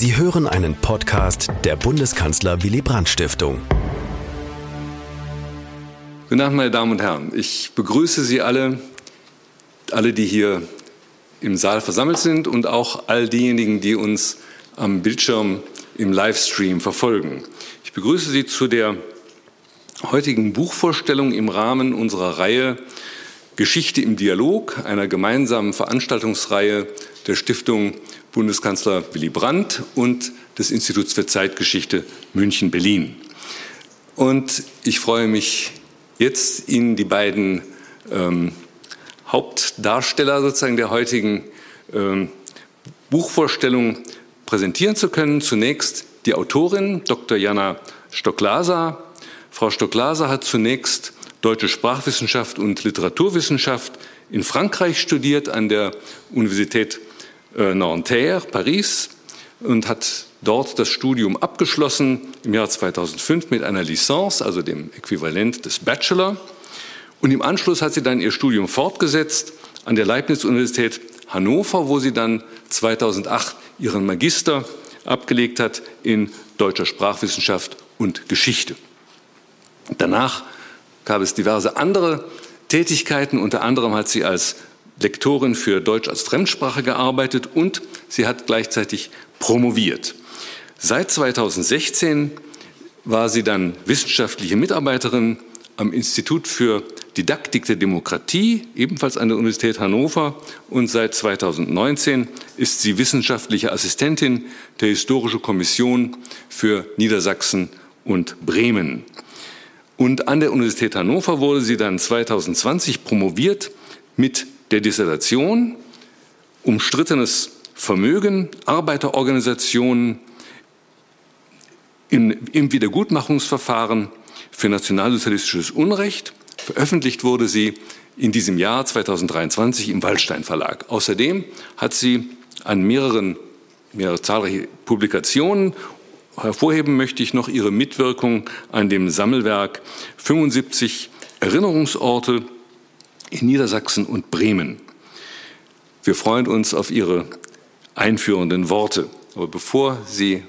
Sie hören einen Podcast der Bundeskanzler Willy Brandt Stiftung. Guten Abend, meine Damen und Herren. Ich begrüße Sie alle, alle, die hier im Saal versammelt sind und auch all diejenigen, die uns am Bildschirm im Livestream verfolgen. Ich begrüße Sie zu der heutigen Buchvorstellung im Rahmen unserer Reihe Geschichte im Dialog, einer gemeinsamen Veranstaltungsreihe der Stiftung Bundeskanzler Willy Brandt und des Instituts für Zeitgeschichte München-Berlin. Und ich freue mich jetzt, Ihnen die beiden ähm, Hauptdarsteller sozusagen der heutigen ähm, Buchvorstellung präsentieren zu können. Zunächst die Autorin Dr. Jana Stocklasa. Frau Stocklasa hat zunächst deutsche Sprachwissenschaft und Literaturwissenschaft in Frankreich studiert an der Universität Nanterre, Paris, und hat dort das Studium abgeschlossen im Jahr 2005 mit einer Licence, also dem Äquivalent des Bachelor. Und im Anschluss hat sie dann ihr Studium fortgesetzt an der Leibniz-Universität Hannover, wo sie dann 2008 ihren Magister abgelegt hat in deutscher Sprachwissenschaft und Geschichte. Danach gab es diverse andere Tätigkeiten. Unter anderem hat sie als Lektorin für Deutsch als Fremdsprache gearbeitet und sie hat gleichzeitig promoviert. Seit 2016 war sie dann wissenschaftliche Mitarbeiterin am Institut für Didaktik der Demokratie, ebenfalls an der Universität Hannover. Und seit 2019 ist sie wissenschaftliche Assistentin der Historischen Kommission für Niedersachsen und Bremen. Und an der Universität Hannover wurde sie dann 2020 promoviert mit der Dissertation, umstrittenes Vermögen, Arbeiterorganisationen in, im Wiedergutmachungsverfahren für nationalsozialistisches Unrecht. Veröffentlicht wurde sie in diesem Jahr 2023 im Waldstein Verlag. Außerdem hat sie an mehreren, mehrere zahlreiche Publikationen hervorheben möchte ich noch ihre Mitwirkung an dem Sammelwerk 75 Erinnerungsorte in Niedersachsen und Bremen. Wir freuen uns auf Ihre einführenden Worte. Aber bevor Sie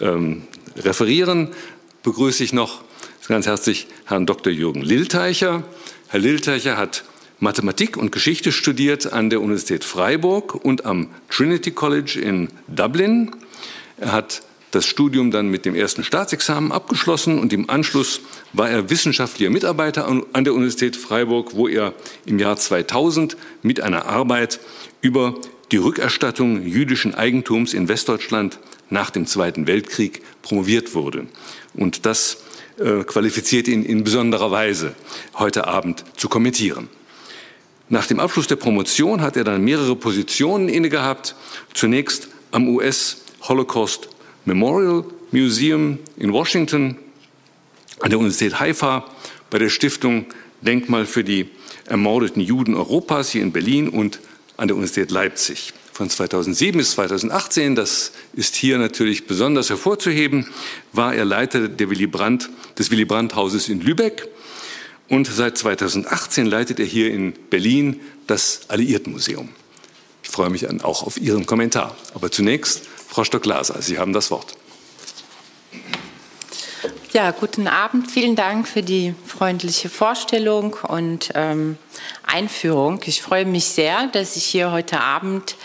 ähm, referieren, begrüße ich noch ganz herzlich Herrn Dr. Jürgen Lilteicher. Herr Lilteicher hat Mathematik und Geschichte studiert an der Universität Freiburg und am Trinity College in Dublin. Er hat das Studium dann mit dem ersten Staatsexamen abgeschlossen und im Anschluss war er wissenschaftlicher Mitarbeiter an der Universität Freiburg, wo er im Jahr 2000 mit einer Arbeit über die Rückerstattung jüdischen Eigentums in Westdeutschland nach dem Zweiten Weltkrieg promoviert wurde. Und das äh, qualifiziert ihn in besonderer Weise heute Abend zu kommentieren. Nach dem Abschluss der Promotion hat er dann mehrere Positionen inne gehabt. Zunächst am US Holocaust Memorial Museum in Washington, an der Universität Haifa, bei der Stiftung Denkmal für die ermordeten Juden Europas hier in Berlin und an der Universität Leipzig. Von 2007 bis 2018, das ist hier natürlich besonders hervorzuheben, war er Leiter Willy Brandt, des Willy Brandt Hauses in Lübeck und seit 2018 leitet er hier in Berlin das Alliiertenmuseum. Ich freue mich auch auf Ihren Kommentar. Aber zunächst Frau Stock-Glaser, Sie haben das Wort. Ja, guten Abend. Vielen Dank für die freundliche Vorstellung und ähm, Einführung. Ich freue mich sehr, dass ich hier heute Abend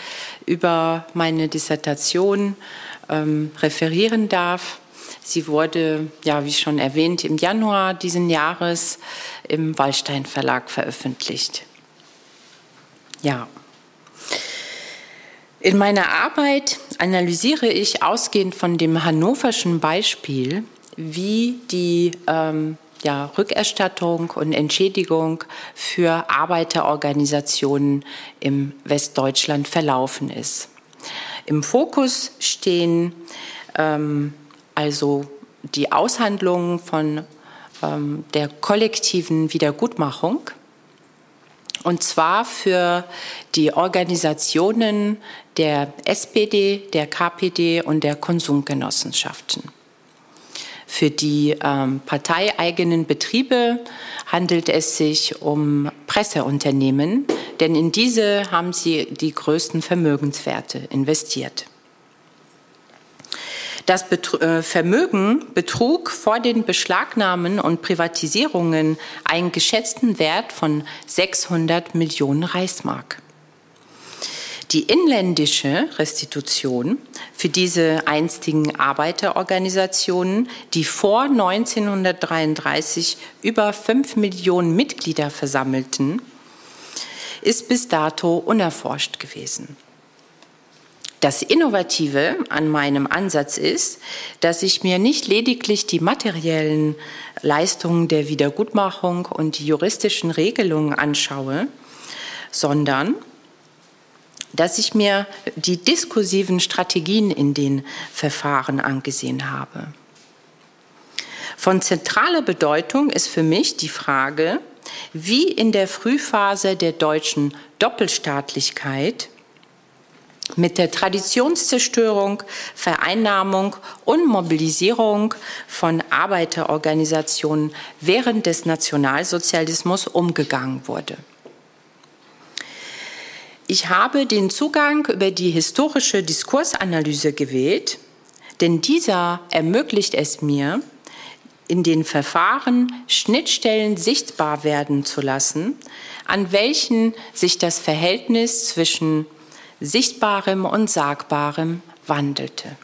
über meine Dissertation ähm, referieren darf. Sie wurde, ja, wie schon erwähnt, im Januar diesen Jahres im Wallstein Verlag veröffentlicht. Ja. In meiner Arbeit analysiere ich ausgehend von dem hannoverschen Beispiel, wie die ähm, ja, Rückerstattung und Entschädigung für Arbeiterorganisationen im Westdeutschland verlaufen ist. Im Fokus stehen ähm, also die Aushandlungen von ähm, der kollektiven Wiedergutmachung und zwar für die Organisationen der SPD, der KPD und der Konsumgenossenschaften. Für die ähm, parteieigenen Betriebe handelt es sich um Presseunternehmen, denn in diese haben sie die größten Vermögenswerte investiert. Das äh, Vermögen betrug vor den Beschlagnahmen und Privatisierungen einen geschätzten Wert von 600 Millionen Reichsmark. Die inländische Restitution für diese einstigen Arbeiterorganisationen, die vor 1933 über 5 Millionen Mitglieder versammelten, ist bis dato unerforscht gewesen. Das Innovative an meinem Ansatz ist, dass ich mir nicht lediglich die materiellen Leistungen der Wiedergutmachung und die juristischen Regelungen anschaue, sondern dass ich mir die diskursiven Strategien in den Verfahren angesehen habe. Von zentraler Bedeutung ist für mich die Frage, wie in der Frühphase der deutschen Doppelstaatlichkeit mit der Traditionszerstörung, Vereinnahmung und Mobilisierung von Arbeiterorganisationen während des Nationalsozialismus umgegangen wurde. Ich habe den Zugang über die historische Diskursanalyse gewählt, denn dieser ermöglicht es mir, in den Verfahren Schnittstellen sichtbar werden zu lassen, an welchen sich das Verhältnis zwischen Sichtbarem und Sagbarem wandelte.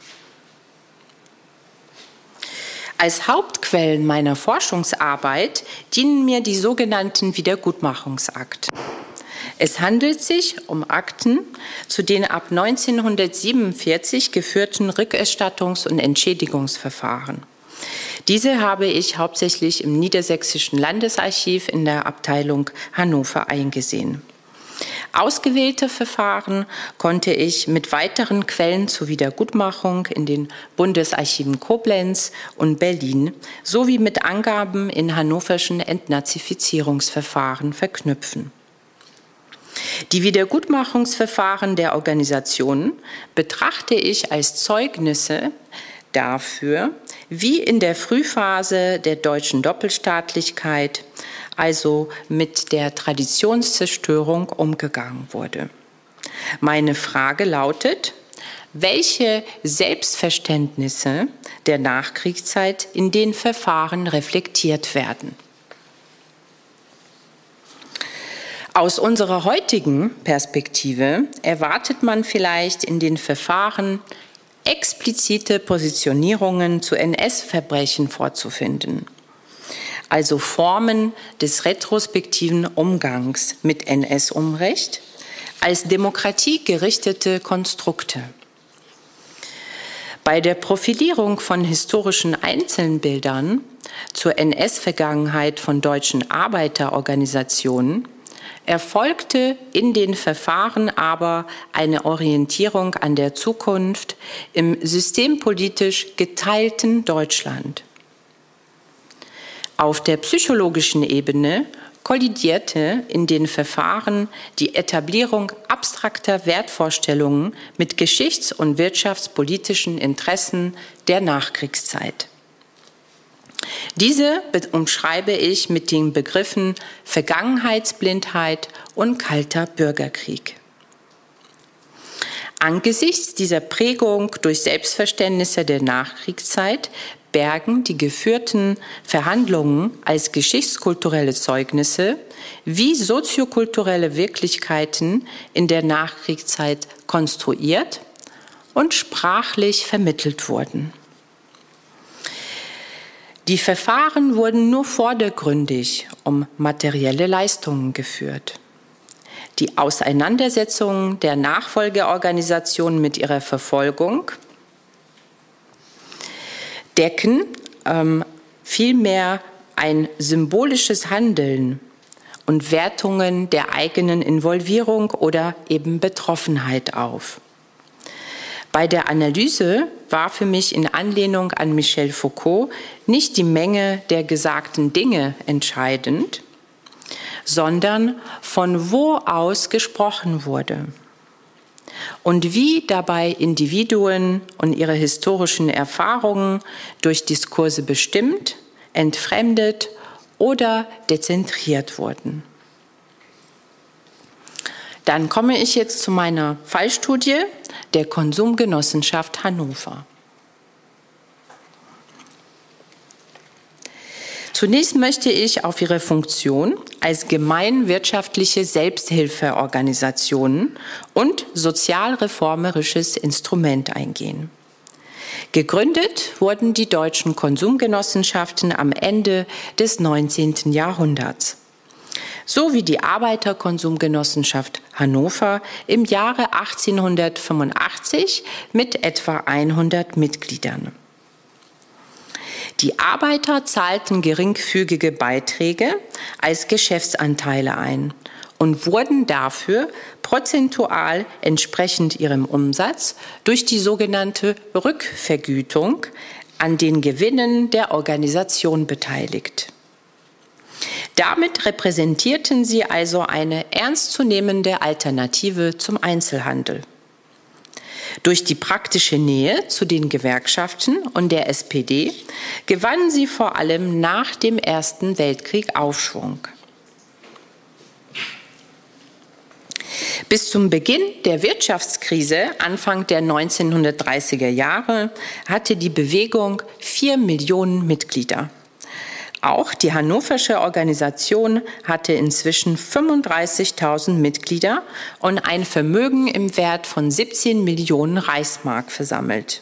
Als Hauptquellen meiner Forschungsarbeit dienen mir die sogenannten Wiedergutmachungsakte. Es handelt sich um Akten zu den ab 1947 geführten Rückerstattungs- und Entschädigungsverfahren. Diese habe ich hauptsächlich im Niedersächsischen Landesarchiv in der Abteilung Hannover eingesehen. Ausgewählte Verfahren konnte ich mit weiteren Quellen zur Wiedergutmachung in den Bundesarchiven Koblenz und Berlin sowie mit Angaben in hannoverschen Entnazifizierungsverfahren verknüpfen. Die Wiedergutmachungsverfahren der Organisationen betrachte ich als Zeugnisse dafür, wie in der Frühphase der deutschen Doppelstaatlichkeit, also mit der Traditionszerstörung, umgegangen wurde. Meine Frage lautet, welche Selbstverständnisse der Nachkriegszeit in den Verfahren reflektiert werden. Aus unserer heutigen Perspektive erwartet man vielleicht in den Verfahren explizite Positionierungen zu NS-Verbrechen vorzufinden, also Formen des retrospektiven Umgangs mit NS-Umrecht als demokratiegerichtete Konstrukte. Bei der Profilierung von historischen Einzelbildern zur NS-Vergangenheit von deutschen Arbeiterorganisationen erfolgte in den Verfahren aber eine Orientierung an der Zukunft im systempolitisch geteilten Deutschland. Auf der psychologischen Ebene kollidierte in den Verfahren die Etablierung abstrakter Wertvorstellungen mit geschichts- und wirtschaftspolitischen Interessen der Nachkriegszeit. Diese umschreibe ich mit den Begriffen Vergangenheitsblindheit und kalter Bürgerkrieg. Angesichts dieser Prägung durch Selbstverständnisse der Nachkriegszeit bergen die geführten Verhandlungen als geschichtskulturelle Zeugnisse, wie soziokulturelle Wirklichkeiten in der Nachkriegszeit konstruiert und sprachlich vermittelt wurden. Die Verfahren wurden nur vordergründig um materielle Leistungen geführt. Die Auseinandersetzung der Nachfolgeorganisationen mit ihrer Verfolgung decken ähm, vielmehr ein symbolisches Handeln und Wertungen der eigenen Involvierung oder eben Betroffenheit auf. Bei der Analyse war für mich in Anlehnung an Michel Foucault nicht die Menge der gesagten Dinge entscheidend, sondern von wo aus gesprochen wurde und wie dabei Individuen und ihre historischen Erfahrungen durch Diskurse bestimmt, entfremdet oder dezentriert wurden. Dann komme ich jetzt zu meiner Fallstudie der Konsumgenossenschaft Hannover. Zunächst möchte ich auf ihre Funktion als gemeinwirtschaftliche Selbsthilfeorganisationen und sozialreformerisches Instrument eingehen. Gegründet wurden die deutschen Konsumgenossenschaften am Ende des 19. Jahrhunderts sowie die Arbeiterkonsumgenossenschaft Hannover im Jahre 1885 mit etwa 100 Mitgliedern. Die Arbeiter zahlten geringfügige Beiträge als Geschäftsanteile ein und wurden dafür prozentual entsprechend ihrem Umsatz durch die sogenannte Rückvergütung an den Gewinnen der Organisation beteiligt. Damit repräsentierten sie also eine ernstzunehmende Alternative zum Einzelhandel. Durch die praktische Nähe zu den Gewerkschaften und der SPD gewannen sie vor allem nach dem Ersten Weltkrieg Aufschwung. Bis zum Beginn der Wirtschaftskrise Anfang der 1930er Jahre hatte die Bewegung vier Millionen Mitglieder. Auch die hannoversche Organisation hatte inzwischen 35.000 Mitglieder und ein Vermögen im Wert von 17 Millionen Reichsmark versammelt.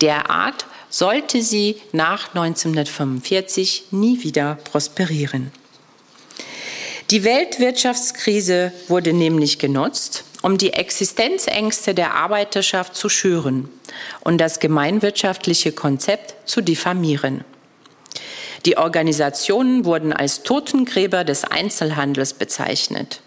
Derart sollte sie nach 1945 nie wieder prosperieren. Die Weltwirtschaftskrise wurde nämlich genutzt, um die Existenzängste der Arbeiterschaft zu schüren und das gemeinwirtschaftliche Konzept zu diffamieren. Die Organisationen wurden als Totengräber des Einzelhandels bezeichnet.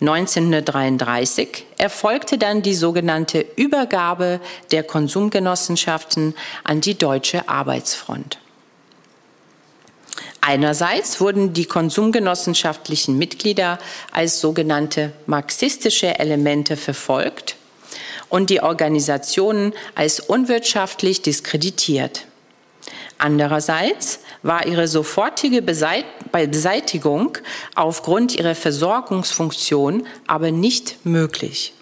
1933 erfolgte dann die sogenannte Übergabe der Konsumgenossenschaften an die Deutsche Arbeitsfront. Einerseits wurden die konsumgenossenschaftlichen Mitglieder als sogenannte marxistische Elemente verfolgt und die Organisationen als unwirtschaftlich diskreditiert. Andererseits war ihre sofortige Beseitigung aufgrund ihrer Versorgungsfunktion aber nicht möglich.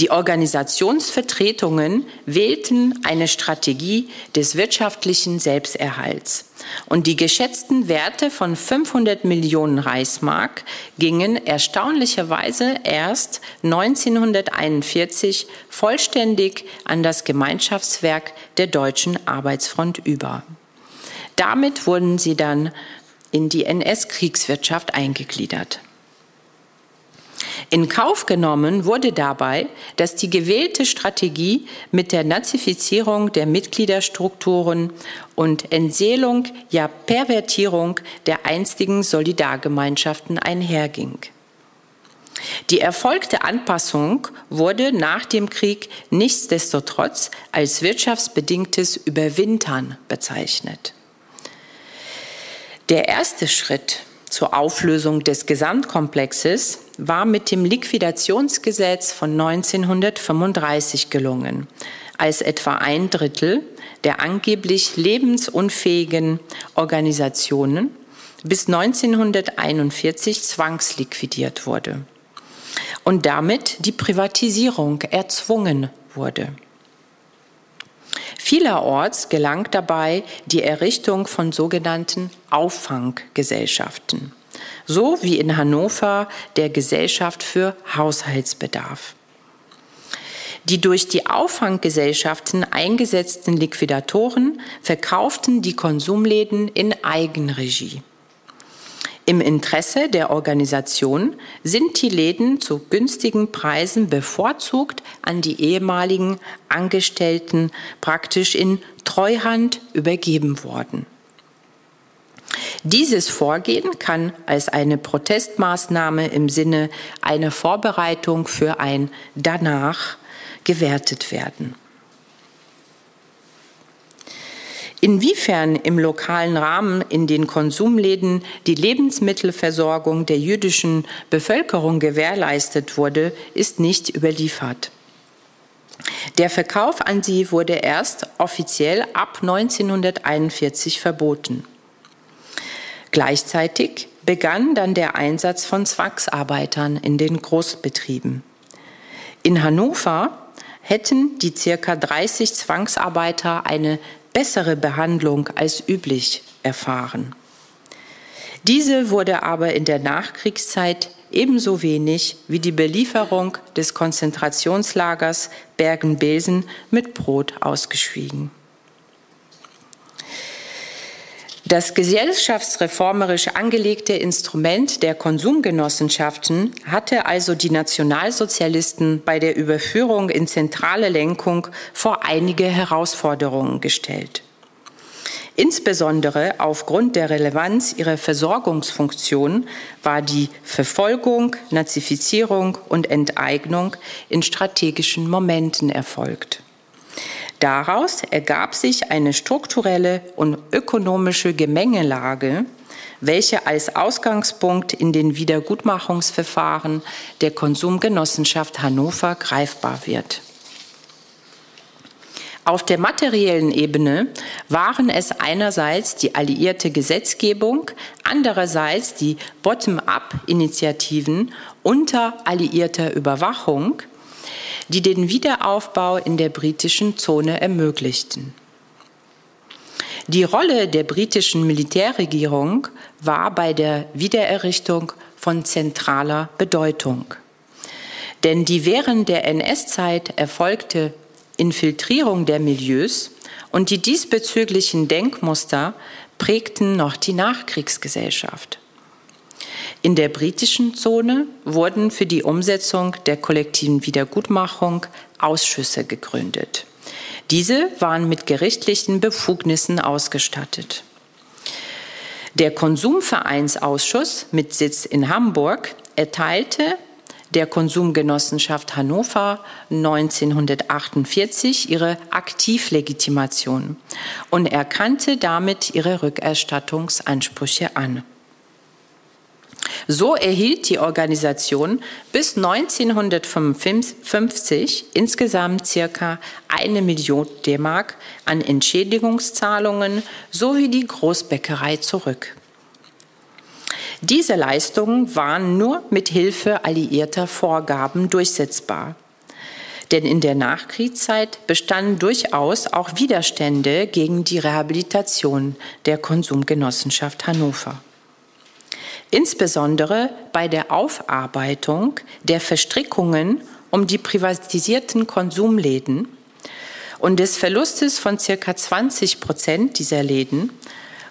Die Organisationsvertretungen wählten eine Strategie des wirtschaftlichen Selbsterhalts. Und die geschätzten Werte von 500 Millionen Reichsmark gingen erstaunlicherweise erst 1941 vollständig an das Gemeinschaftswerk der Deutschen Arbeitsfront über. Damit wurden sie dann in die NS-Kriegswirtschaft eingegliedert. In Kauf genommen wurde dabei, dass die gewählte Strategie mit der Nazifizierung der Mitgliederstrukturen und Entseelung, ja Pervertierung der einstigen Solidargemeinschaften einherging. Die erfolgte Anpassung wurde nach dem Krieg nichtsdestotrotz als wirtschaftsbedingtes Überwintern bezeichnet. Der erste Schritt zur Auflösung des Gesamtkomplexes war mit dem Liquidationsgesetz von 1935 gelungen, als etwa ein Drittel der angeblich lebensunfähigen Organisationen bis 1941 zwangsliquidiert wurde und damit die Privatisierung erzwungen wurde. Vielerorts gelang dabei die Errichtung von sogenannten Auffanggesellschaften, so wie in Hannover der Gesellschaft für Haushaltsbedarf. Die durch die Auffanggesellschaften eingesetzten Liquidatoren verkauften die Konsumläden in Eigenregie. Im Interesse der Organisation sind die Läden zu günstigen Preisen bevorzugt an die ehemaligen Angestellten praktisch in Treuhand übergeben worden. Dieses Vorgehen kann als eine Protestmaßnahme im Sinne einer Vorbereitung für ein Danach gewertet werden. Inwiefern im lokalen Rahmen in den Konsumläden die Lebensmittelversorgung der jüdischen Bevölkerung gewährleistet wurde, ist nicht überliefert. Der Verkauf an sie wurde erst offiziell ab 1941 verboten. Gleichzeitig begann dann der Einsatz von Zwangsarbeitern in den Großbetrieben. In Hannover hätten die circa 30 Zwangsarbeiter eine bessere Behandlung als üblich erfahren. Diese wurde aber in der Nachkriegszeit ebenso wenig wie die Belieferung des Konzentrationslagers Bergen-Belsen mit Brot ausgeschwiegen. Das gesellschaftsreformerisch angelegte Instrument der Konsumgenossenschaften hatte also die Nationalsozialisten bei der Überführung in zentrale Lenkung vor einige Herausforderungen gestellt. Insbesondere aufgrund der Relevanz ihrer Versorgungsfunktion war die Verfolgung, Nazifizierung und Enteignung in strategischen Momenten erfolgt. Daraus ergab sich eine strukturelle und ökonomische Gemengelage, welche als Ausgangspunkt in den Wiedergutmachungsverfahren der Konsumgenossenschaft Hannover greifbar wird. Auf der materiellen Ebene waren es einerseits die alliierte Gesetzgebung, andererseits die Bottom-up-Initiativen unter alliierter Überwachung, die den Wiederaufbau in der britischen Zone ermöglichten. Die Rolle der britischen Militärregierung war bei der Wiedererrichtung von zentraler Bedeutung. Denn die während der NS-Zeit erfolgte Infiltrierung der Milieus und die diesbezüglichen Denkmuster prägten noch die Nachkriegsgesellschaft. In der britischen Zone wurden für die Umsetzung der kollektiven Wiedergutmachung Ausschüsse gegründet. Diese waren mit gerichtlichen Befugnissen ausgestattet. Der Konsumvereinsausschuss mit Sitz in Hamburg erteilte der Konsumgenossenschaft Hannover 1948 ihre Aktivlegitimation und erkannte damit ihre Rückerstattungsansprüche an. So erhielt die Organisation bis 1955 insgesamt circa eine Million D-Mark an Entschädigungszahlungen sowie die Großbäckerei zurück. Diese Leistungen waren nur mit Hilfe alliierter Vorgaben durchsetzbar. Denn in der Nachkriegszeit bestanden durchaus auch Widerstände gegen die Rehabilitation der Konsumgenossenschaft Hannover. Insbesondere bei der Aufarbeitung der Verstrickungen um die privatisierten Konsumläden und des Verlustes von circa 20 Prozent dieser Läden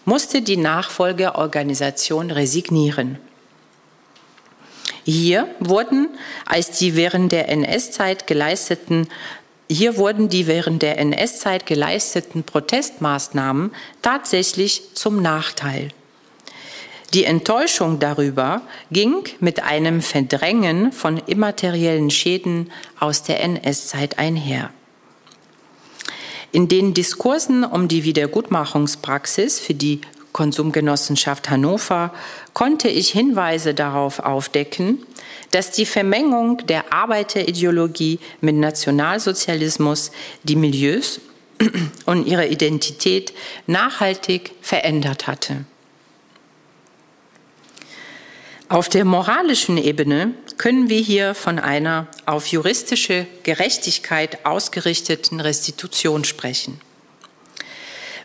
musste die Nachfolgeorganisation resignieren. Hier wurden, als die während der NS-Zeit geleisteten hier wurden die während der NS-Zeit geleisteten Protestmaßnahmen tatsächlich zum Nachteil. Die Enttäuschung darüber ging mit einem Verdrängen von immateriellen Schäden aus der NS-Zeit einher. In den Diskursen um die Wiedergutmachungspraxis für die Konsumgenossenschaft Hannover konnte ich Hinweise darauf aufdecken, dass die Vermengung der Arbeiterideologie mit Nationalsozialismus die Milieus und ihre Identität nachhaltig verändert hatte. Auf der moralischen Ebene können wir hier von einer auf juristische Gerechtigkeit ausgerichteten Restitution sprechen,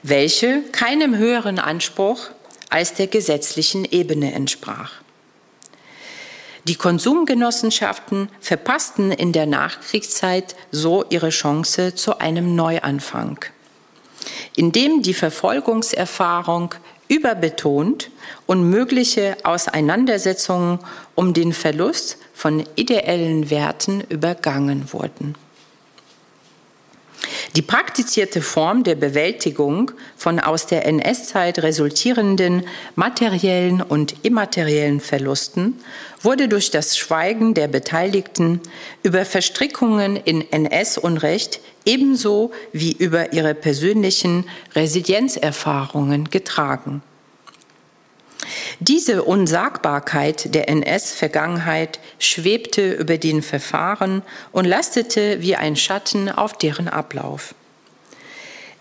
welche keinem höheren Anspruch als der gesetzlichen Ebene entsprach. Die Konsumgenossenschaften verpassten in der Nachkriegszeit so ihre Chance zu einem Neuanfang, indem die Verfolgungserfahrung überbetont und mögliche Auseinandersetzungen um den Verlust von ideellen Werten übergangen wurden. Die praktizierte Form der Bewältigung von aus der NS-Zeit resultierenden materiellen und immateriellen Verlusten wurde durch das Schweigen der Beteiligten über Verstrickungen in NS-Unrecht ebenso wie über ihre persönlichen Resilienzerfahrungen getragen. Diese Unsagbarkeit der NS-Vergangenheit schwebte über den Verfahren und lastete wie ein Schatten auf deren Ablauf.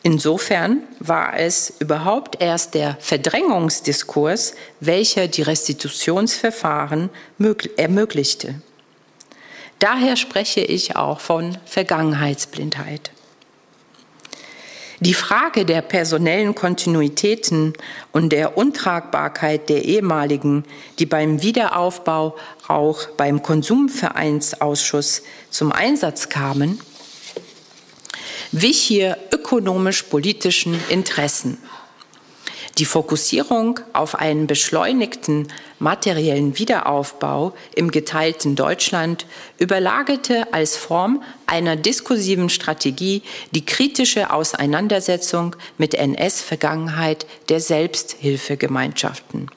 Insofern war es überhaupt erst der Verdrängungsdiskurs, welcher die Restitutionsverfahren ermöglichte. Daher spreche ich auch von Vergangenheitsblindheit. Die Frage der personellen Kontinuitäten und der Untragbarkeit der ehemaligen, die beim Wiederaufbau auch beim Konsumvereinsausschuss zum Einsatz kamen, wich hier ökonomisch-politischen Interessen. Die Fokussierung auf einen beschleunigten materiellen Wiederaufbau im geteilten Deutschland überlagerte als Form einer diskursiven Strategie die kritische Auseinandersetzung mit NS-Vergangenheit der Selbsthilfegemeinschaften,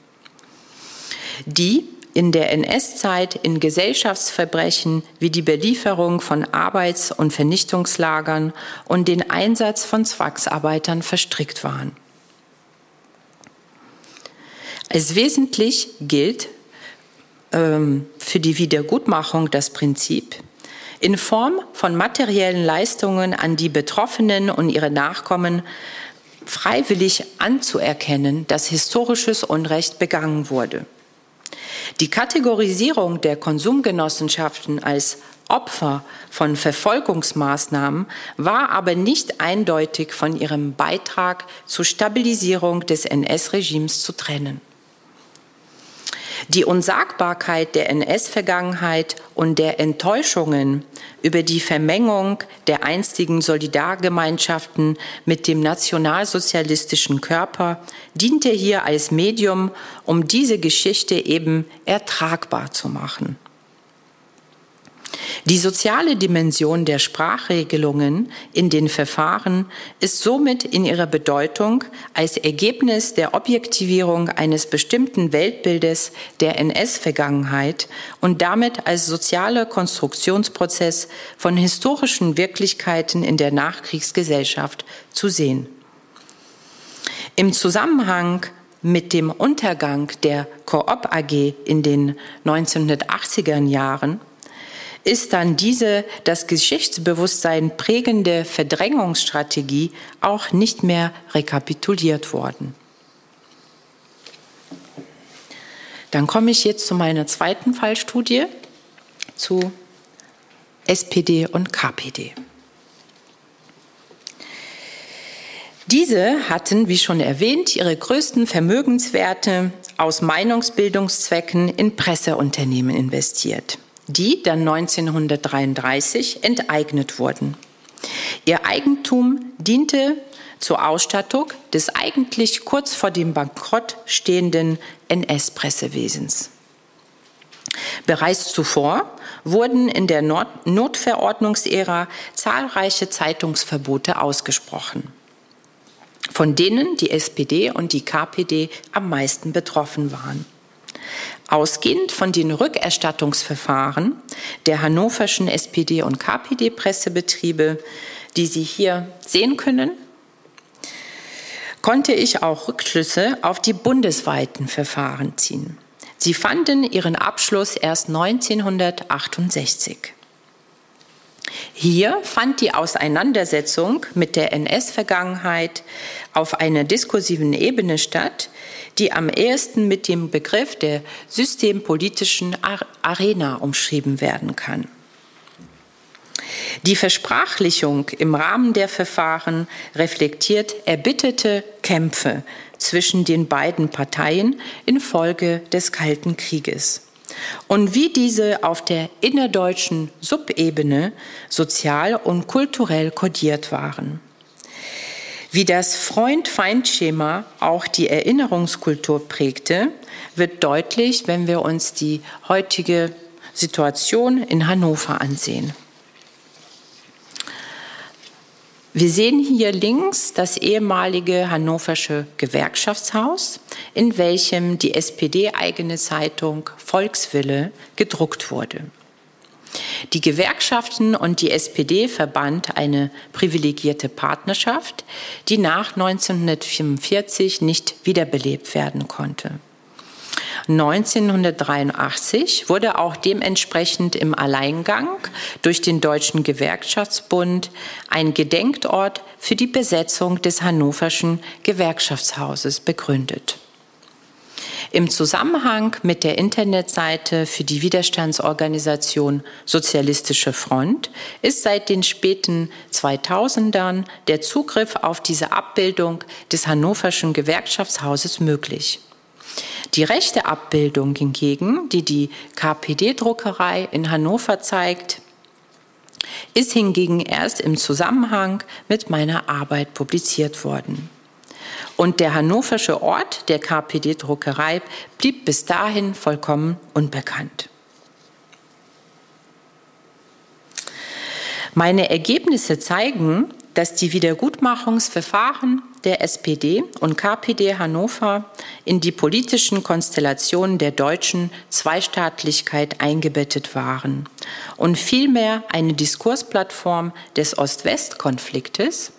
die in der NS-Zeit in Gesellschaftsverbrechen wie die Belieferung von Arbeits- und Vernichtungslagern und den Einsatz von Zwangsarbeitern verstrickt waren. Als wesentlich gilt ähm, für die Wiedergutmachung das Prinzip, in Form von materiellen Leistungen an die Betroffenen und ihre Nachkommen freiwillig anzuerkennen, dass historisches Unrecht begangen wurde. Die Kategorisierung der Konsumgenossenschaften als Opfer von Verfolgungsmaßnahmen war aber nicht eindeutig von ihrem Beitrag zur Stabilisierung des NS-Regimes zu trennen. Die Unsagbarkeit der NS-Vergangenheit und der Enttäuschungen über die Vermengung der einstigen Solidargemeinschaften mit dem nationalsozialistischen Körper diente hier als Medium, um diese Geschichte eben ertragbar zu machen. Die soziale Dimension der Sprachregelungen in den Verfahren ist somit in ihrer Bedeutung als Ergebnis der Objektivierung eines bestimmten Weltbildes der NS-Vergangenheit und damit als sozialer Konstruktionsprozess von historischen Wirklichkeiten in der Nachkriegsgesellschaft zu sehen. Im Zusammenhang mit dem Untergang der Coop AG in den 1980er Jahren ist dann diese das Geschichtsbewusstsein prägende Verdrängungsstrategie auch nicht mehr rekapituliert worden. Dann komme ich jetzt zu meiner zweiten Fallstudie zu SPD und KPD. Diese hatten, wie schon erwähnt, ihre größten Vermögenswerte aus Meinungsbildungszwecken in Presseunternehmen investiert die dann 1933 enteignet wurden. Ihr Eigentum diente zur Ausstattung des eigentlich kurz vor dem Bankrott stehenden NS-Pressewesens. Bereits zuvor wurden in der Not Notverordnungsära zahlreiche Zeitungsverbote ausgesprochen, von denen die SPD und die KPD am meisten betroffen waren. Ausgehend von den Rückerstattungsverfahren der hannoverschen SPD- und KPD-Pressebetriebe, die Sie hier sehen können, konnte ich auch Rückschlüsse auf die bundesweiten Verfahren ziehen. Sie fanden ihren Abschluss erst 1968. Hier fand die Auseinandersetzung mit der NS-Vergangenheit auf einer diskursiven Ebene statt, die am ehesten mit dem Begriff der systempolitischen Arena umschrieben werden kann. Die Versprachlichung im Rahmen der Verfahren reflektiert erbitterte Kämpfe zwischen den beiden Parteien infolge des Kalten Krieges und wie diese auf der innerdeutschen Subebene sozial und kulturell kodiert waren. Wie das Freund-Feind-Schema auch die Erinnerungskultur prägte, wird deutlich, wenn wir uns die heutige Situation in Hannover ansehen. Wir sehen hier links das ehemalige hannoversche Gewerkschaftshaus, in welchem die SPD-eigene Zeitung Volkswille gedruckt wurde. Die Gewerkschaften und die SPD verband eine privilegierte Partnerschaft, die nach 1945 nicht wiederbelebt werden konnte. 1983 wurde auch dementsprechend im Alleingang durch den Deutschen Gewerkschaftsbund ein Gedenkort für die Besetzung des Hannoverschen Gewerkschaftshauses begründet. Im Zusammenhang mit der Internetseite für die Widerstandsorganisation Sozialistische Front ist seit den späten 2000ern der Zugriff auf diese Abbildung des Hannoverschen Gewerkschaftshauses möglich. Die rechte Abbildung hingegen, die die KPD-Druckerei in Hannover zeigt, ist hingegen erst im Zusammenhang mit meiner Arbeit publiziert worden. Und der hannoversche Ort der KPD-Druckerei blieb bis dahin vollkommen unbekannt. Meine Ergebnisse zeigen, dass die Wiedergutmachungsverfahren der SPD und KPD Hannover in die politischen Konstellationen der deutschen Zweistaatlichkeit eingebettet waren und vielmehr eine Diskursplattform des Ost-West-Konfliktes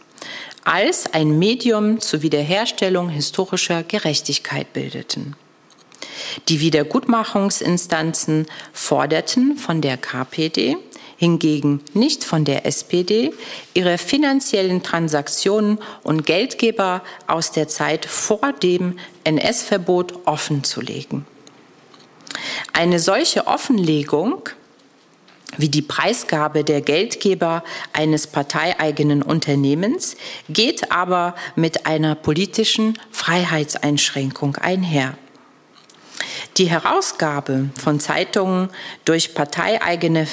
als ein Medium zur Wiederherstellung historischer Gerechtigkeit bildeten. Die Wiedergutmachungsinstanzen forderten von der KPD, hingegen nicht von der SPD, ihre finanziellen Transaktionen und Geldgeber aus der Zeit vor dem NS-Verbot offenzulegen. Eine solche Offenlegung wie die Preisgabe der Geldgeber eines parteieigenen Unternehmens geht aber mit einer politischen Freiheitseinschränkung einher. Die Herausgabe von Zeitungen durch parteieigene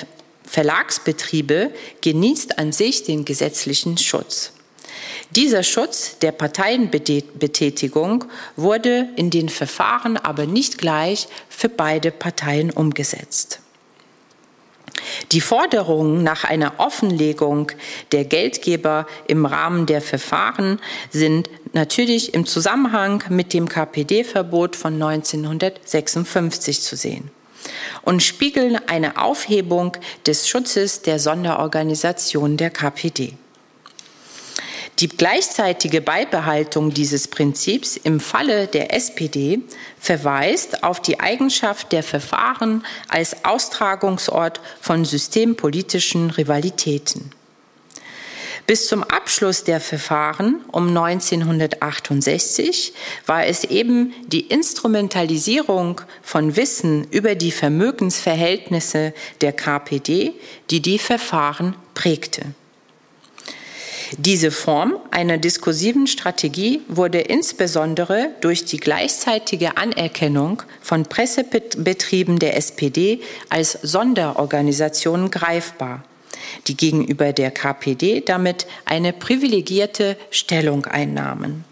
Verlagsbetriebe genießt an sich den gesetzlichen Schutz. Dieser Schutz der Parteienbetätigung wurde in den Verfahren aber nicht gleich für beide Parteien umgesetzt. Die Forderungen nach einer Offenlegung der Geldgeber im Rahmen der Verfahren sind natürlich im Zusammenhang mit dem KPD-Verbot von 1956 zu sehen und spiegeln eine Aufhebung des Schutzes der Sonderorganisation der KPD. Die gleichzeitige Beibehaltung dieses Prinzips im Falle der SPD verweist auf die Eigenschaft der Verfahren als Austragungsort von systempolitischen Rivalitäten. Bis zum Abschluss der Verfahren um 1968 war es eben die Instrumentalisierung von Wissen über die Vermögensverhältnisse der KPD, die die Verfahren prägte. Diese Form einer diskursiven Strategie wurde insbesondere durch die gleichzeitige Anerkennung von Pressebetrieben der SPD als Sonderorganisationen greifbar, die gegenüber der KPD damit eine privilegierte Stellung einnahmen.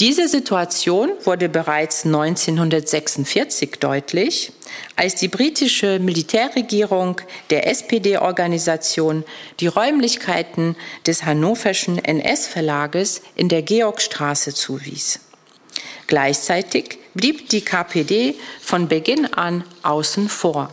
Diese Situation wurde bereits 1946 deutlich, als die britische Militärregierung der SPD-Organisation die Räumlichkeiten des hannoverschen NS-Verlages in der Georgstraße zuwies. Gleichzeitig blieb die KPD von Beginn an außen vor.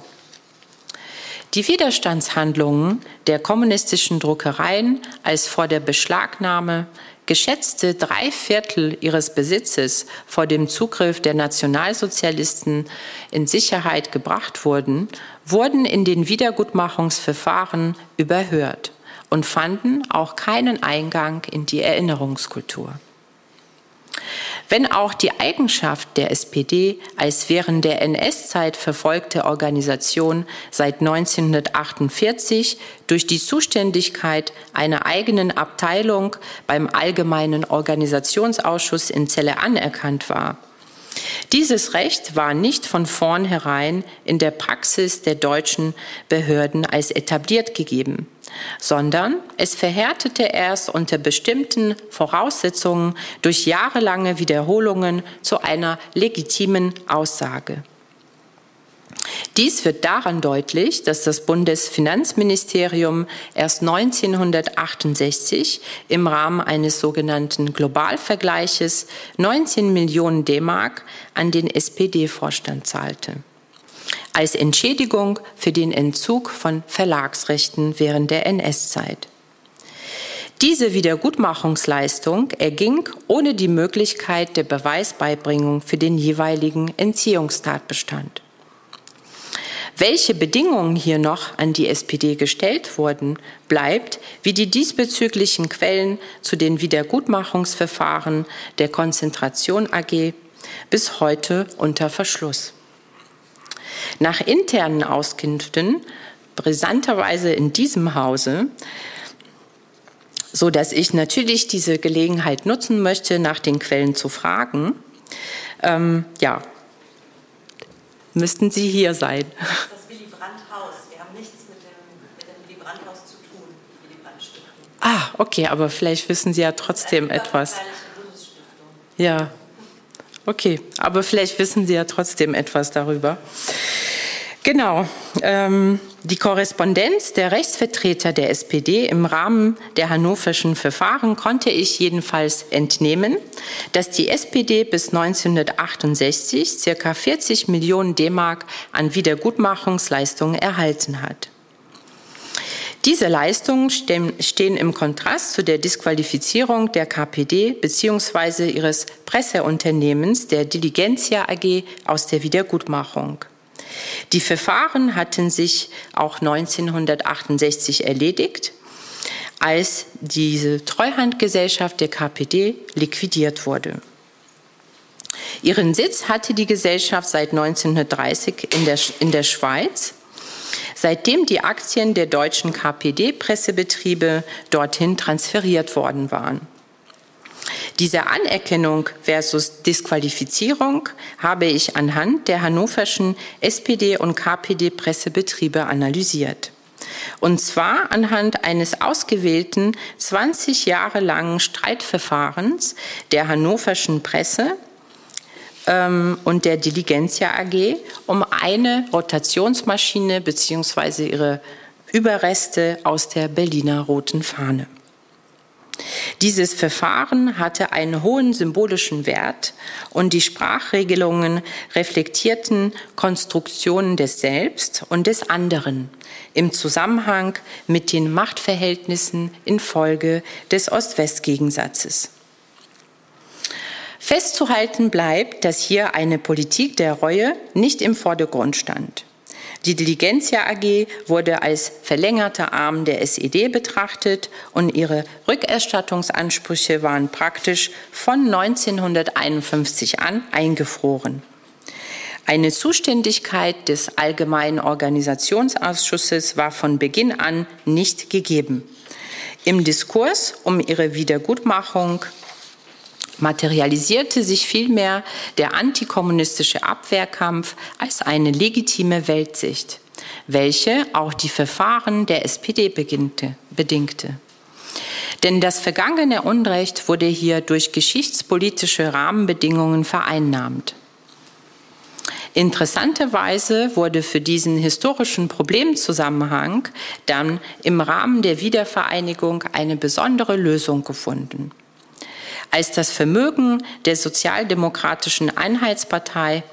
Die Widerstandshandlungen der kommunistischen Druckereien als vor der Beschlagnahme geschätzte drei Viertel ihres Besitzes vor dem Zugriff der Nationalsozialisten in Sicherheit gebracht wurden, wurden in den Wiedergutmachungsverfahren überhört und fanden auch keinen Eingang in die Erinnerungskultur. Wenn auch die Eigenschaft der SPD als während der NS-Zeit verfolgte Organisation seit 1948 durch die Zuständigkeit einer eigenen Abteilung beim Allgemeinen Organisationsausschuss in Celle anerkannt war, dieses Recht war nicht von vornherein in der Praxis der deutschen Behörden als etabliert gegeben, sondern es verhärtete erst unter bestimmten Voraussetzungen durch jahrelange Wiederholungen zu einer legitimen Aussage. Dies wird daran deutlich, dass das Bundesfinanzministerium erst 1968 im Rahmen eines sogenannten Globalvergleiches 19 Millionen D-Mark an den SPD-Vorstand zahlte. Als Entschädigung für den Entzug von Verlagsrechten während der NS-Zeit. Diese Wiedergutmachungsleistung erging ohne die Möglichkeit der Beweisbeibringung für den jeweiligen Entziehungstatbestand. Welche Bedingungen hier noch an die SPD gestellt wurden, bleibt, wie die diesbezüglichen Quellen zu den Wiedergutmachungsverfahren der Konzentration AG bis heute unter Verschluss. Nach internen Auskünften, brisanterweise in diesem Hause, so dass ich natürlich diese Gelegenheit nutzen möchte, nach den Quellen zu fragen. Ähm, ja, müssten Sie hier sein. Das Willy Brandt-Haus. Wir haben nichts mit dem, mit dem Willy Brandt-Haus zu tun, Willy Brandt-Stiftung. Ah, okay, aber vielleicht wissen Sie ja trotzdem etwas. Ja, okay, aber vielleicht wissen Sie ja trotzdem etwas darüber. Genau. Ähm, die Korrespondenz der Rechtsvertreter der SPD im Rahmen der hannoverschen Verfahren konnte ich jedenfalls entnehmen, dass die SPD bis 1968 circa 40 Millionen D-Mark an Wiedergutmachungsleistungen erhalten hat. Diese Leistungen stehen im Kontrast zu der Disqualifizierung der KPD bzw. ihres Presseunternehmens der Diligentia AG aus der Wiedergutmachung. Die Verfahren hatten sich auch 1968 erledigt, als diese Treuhandgesellschaft der KPD liquidiert wurde. Ihren Sitz hatte die Gesellschaft seit 1930 in der, in der Schweiz, seitdem die Aktien der deutschen KPD-Pressebetriebe dorthin transferiert worden waren. Diese Anerkennung versus Disqualifizierung habe ich anhand der hannoverschen SPD- und KPD-Pressebetriebe analysiert. Und zwar anhand eines ausgewählten 20 Jahre langen Streitverfahrens der hannoverschen Presse ähm, und der Diligentia AG um eine Rotationsmaschine bzw. ihre Überreste aus der Berliner Roten Fahne. Dieses Verfahren hatte einen hohen symbolischen Wert und die Sprachregelungen reflektierten Konstruktionen des Selbst und des anderen im Zusammenhang mit den Machtverhältnissen infolge des Ost-West-Gegensatzes. Festzuhalten bleibt, dass hier eine Politik der Reue nicht im Vordergrund stand. Die Diligentia AG wurde als verlängerter Arm der SED betrachtet und ihre Rückerstattungsansprüche waren praktisch von 1951 an eingefroren. Eine Zuständigkeit des Allgemeinen Organisationsausschusses war von Beginn an nicht gegeben. Im Diskurs um ihre Wiedergutmachung materialisierte sich vielmehr der antikommunistische Abwehrkampf als eine legitime Weltsicht, welche auch die Verfahren der SPD beginnte, bedingte. Denn das vergangene Unrecht wurde hier durch geschichtspolitische Rahmenbedingungen vereinnahmt. Interessanterweise wurde für diesen historischen Problemzusammenhang dann im Rahmen der Wiedervereinigung eine besondere Lösung gefunden als das Vermögen der Sozialdemokratischen Einheitspartei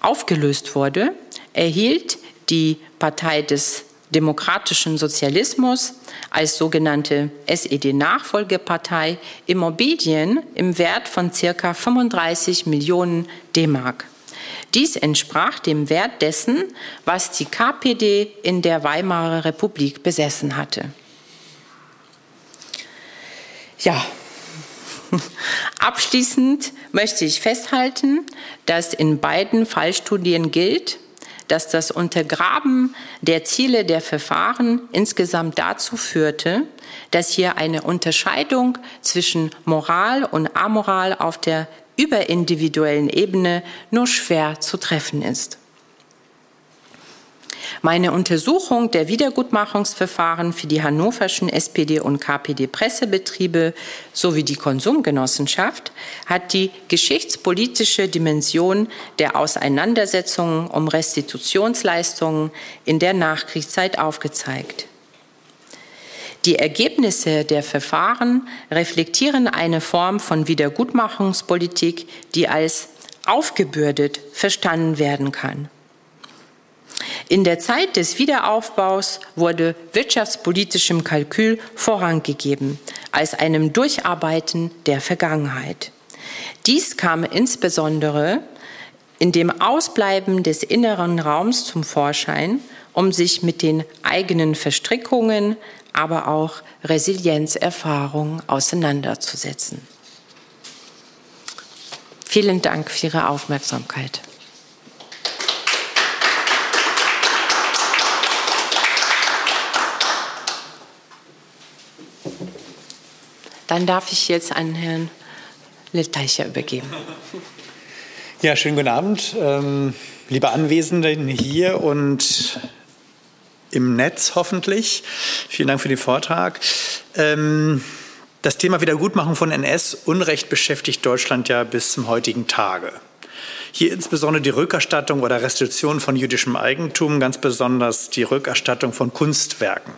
aufgelöst wurde, erhielt die Partei des demokratischen Sozialismus als sogenannte SED-Nachfolgepartei Immobilien im Wert von circa 35 Millionen D-Mark. Dies entsprach dem Wert dessen, was die KPD in der Weimarer Republik besessen hatte. Ja, Abschließend möchte ich festhalten, dass in beiden Fallstudien gilt, dass das Untergraben der Ziele der Verfahren insgesamt dazu führte, dass hier eine Unterscheidung zwischen Moral und Amoral auf der überindividuellen Ebene nur schwer zu treffen ist. Meine Untersuchung der Wiedergutmachungsverfahren für die hannoverschen SPD- und KPD-Pressebetriebe sowie die Konsumgenossenschaft hat die geschichtspolitische Dimension der Auseinandersetzungen um Restitutionsleistungen in der Nachkriegszeit aufgezeigt. Die Ergebnisse der Verfahren reflektieren eine Form von Wiedergutmachungspolitik, die als aufgebürdet verstanden werden kann. In der Zeit des Wiederaufbaus wurde wirtschaftspolitischem Kalkül Vorrang gegeben als einem Durcharbeiten der Vergangenheit. Dies kam insbesondere in dem Ausbleiben des inneren Raums zum Vorschein, um sich mit den eigenen Verstrickungen, aber auch Resilienzerfahrungen auseinanderzusetzen. Vielen Dank für Ihre Aufmerksamkeit. Dann darf ich jetzt an Herrn Litteicher übergeben. Ja, schönen guten Abend, ähm, liebe Anwesenden hier und im Netz hoffentlich. Vielen Dank für den Vortrag. Ähm, das Thema Wiedergutmachung von NS Unrecht beschäftigt Deutschland ja bis zum heutigen Tage. Hier insbesondere die Rückerstattung oder Restitution von jüdischem Eigentum, ganz besonders die Rückerstattung von Kunstwerken.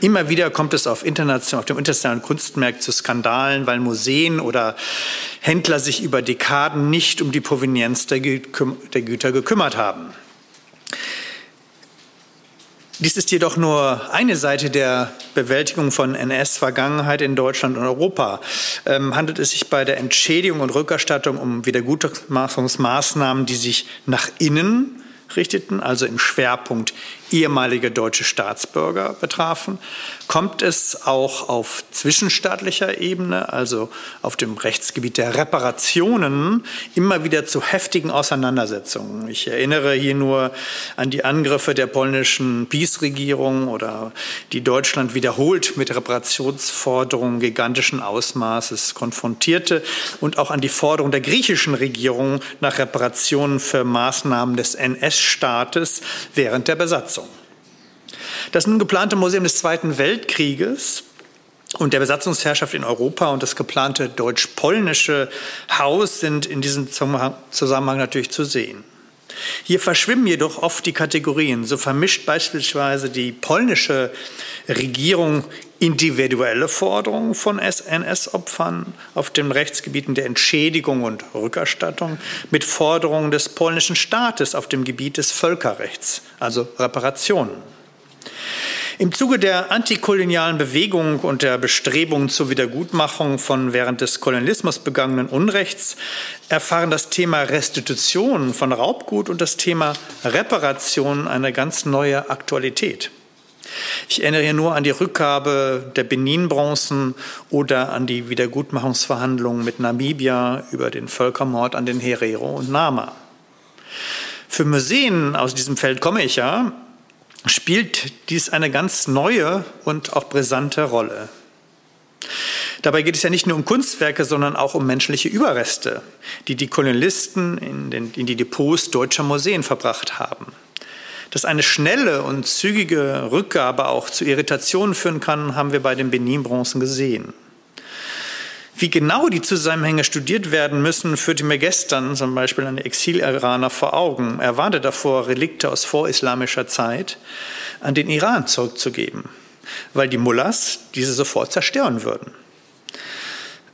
Immer wieder kommt es auf, international, auf dem internationalen Kunstmarkt zu Skandalen, weil Museen oder Händler sich über Dekaden nicht um die Provenienz der, Güter gekümmert haben. Dies ist jedoch nur eine Seite der Bewältigung von NS-Vergangenheit in Deutschland und Europa. Ähm, handelt es sich bei der Entschädigung und Rückerstattung um Wiedergutmachungsmaßnahmen, die sich nach innen richteten, also im Schwerpunkt ehemalige deutsche Staatsbürger betrafen, kommt es auch auf zwischenstaatlicher Ebene, also auf dem Rechtsgebiet der Reparationen, immer wieder zu heftigen Auseinandersetzungen. Ich erinnere hier nur an die Angriffe der polnischen Peace-Regierung oder die Deutschland wiederholt mit Reparationsforderungen gigantischen Ausmaßes konfrontierte und auch an die Forderung der griechischen Regierung nach Reparationen für Maßnahmen des NS-Staates während der Besatzung. Das nun geplante Museum des Zweiten Weltkrieges und der Besatzungsherrschaft in Europa und das geplante deutsch-polnische Haus sind in diesem Zusammenhang natürlich zu sehen. Hier verschwimmen jedoch oft die Kategorien. So vermischt beispielsweise die polnische Regierung individuelle Forderungen von NS-Opfern auf den Rechtsgebieten der Entschädigung und Rückerstattung mit Forderungen des polnischen Staates auf dem Gebiet des Völkerrechts, also Reparationen. Im Zuge der antikolonialen Bewegung und der Bestrebungen zur Wiedergutmachung von während des Kolonialismus begangenen Unrechts erfahren das Thema Restitution von Raubgut und das Thema Reparation eine ganz neue Aktualität. Ich erinnere hier nur an die Rückgabe der Benin-Bronzen oder an die Wiedergutmachungsverhandlungen mit Namibia über den Völkermord an den Herero und Nama. Für Museen aus diesem Feld komme ich ja, spielt dies eine ganz neue und auch brisante Rolle. Dabei geht es ja nicht nur um Kunstwerke, sondern auch um menschliche Überreste, die die Kolonialisten in, den, in die Depots deutscher Museen verbracht haben. Dass eine schnelle und zügige Rückgabe auch zu Irritationen führen kann, haben wir bei den Benin-Bronzen gesehen. Wie genau die Zusammenhänge studiert werden müssen, führte mir gestern zum Beispiel ein Exil-Iraner vor Augen. Er warnte davor, Relikte aus vorislamischer Zeit an den Iran zurückzugeben, weil die Mullahs diese sofort zerstören würden.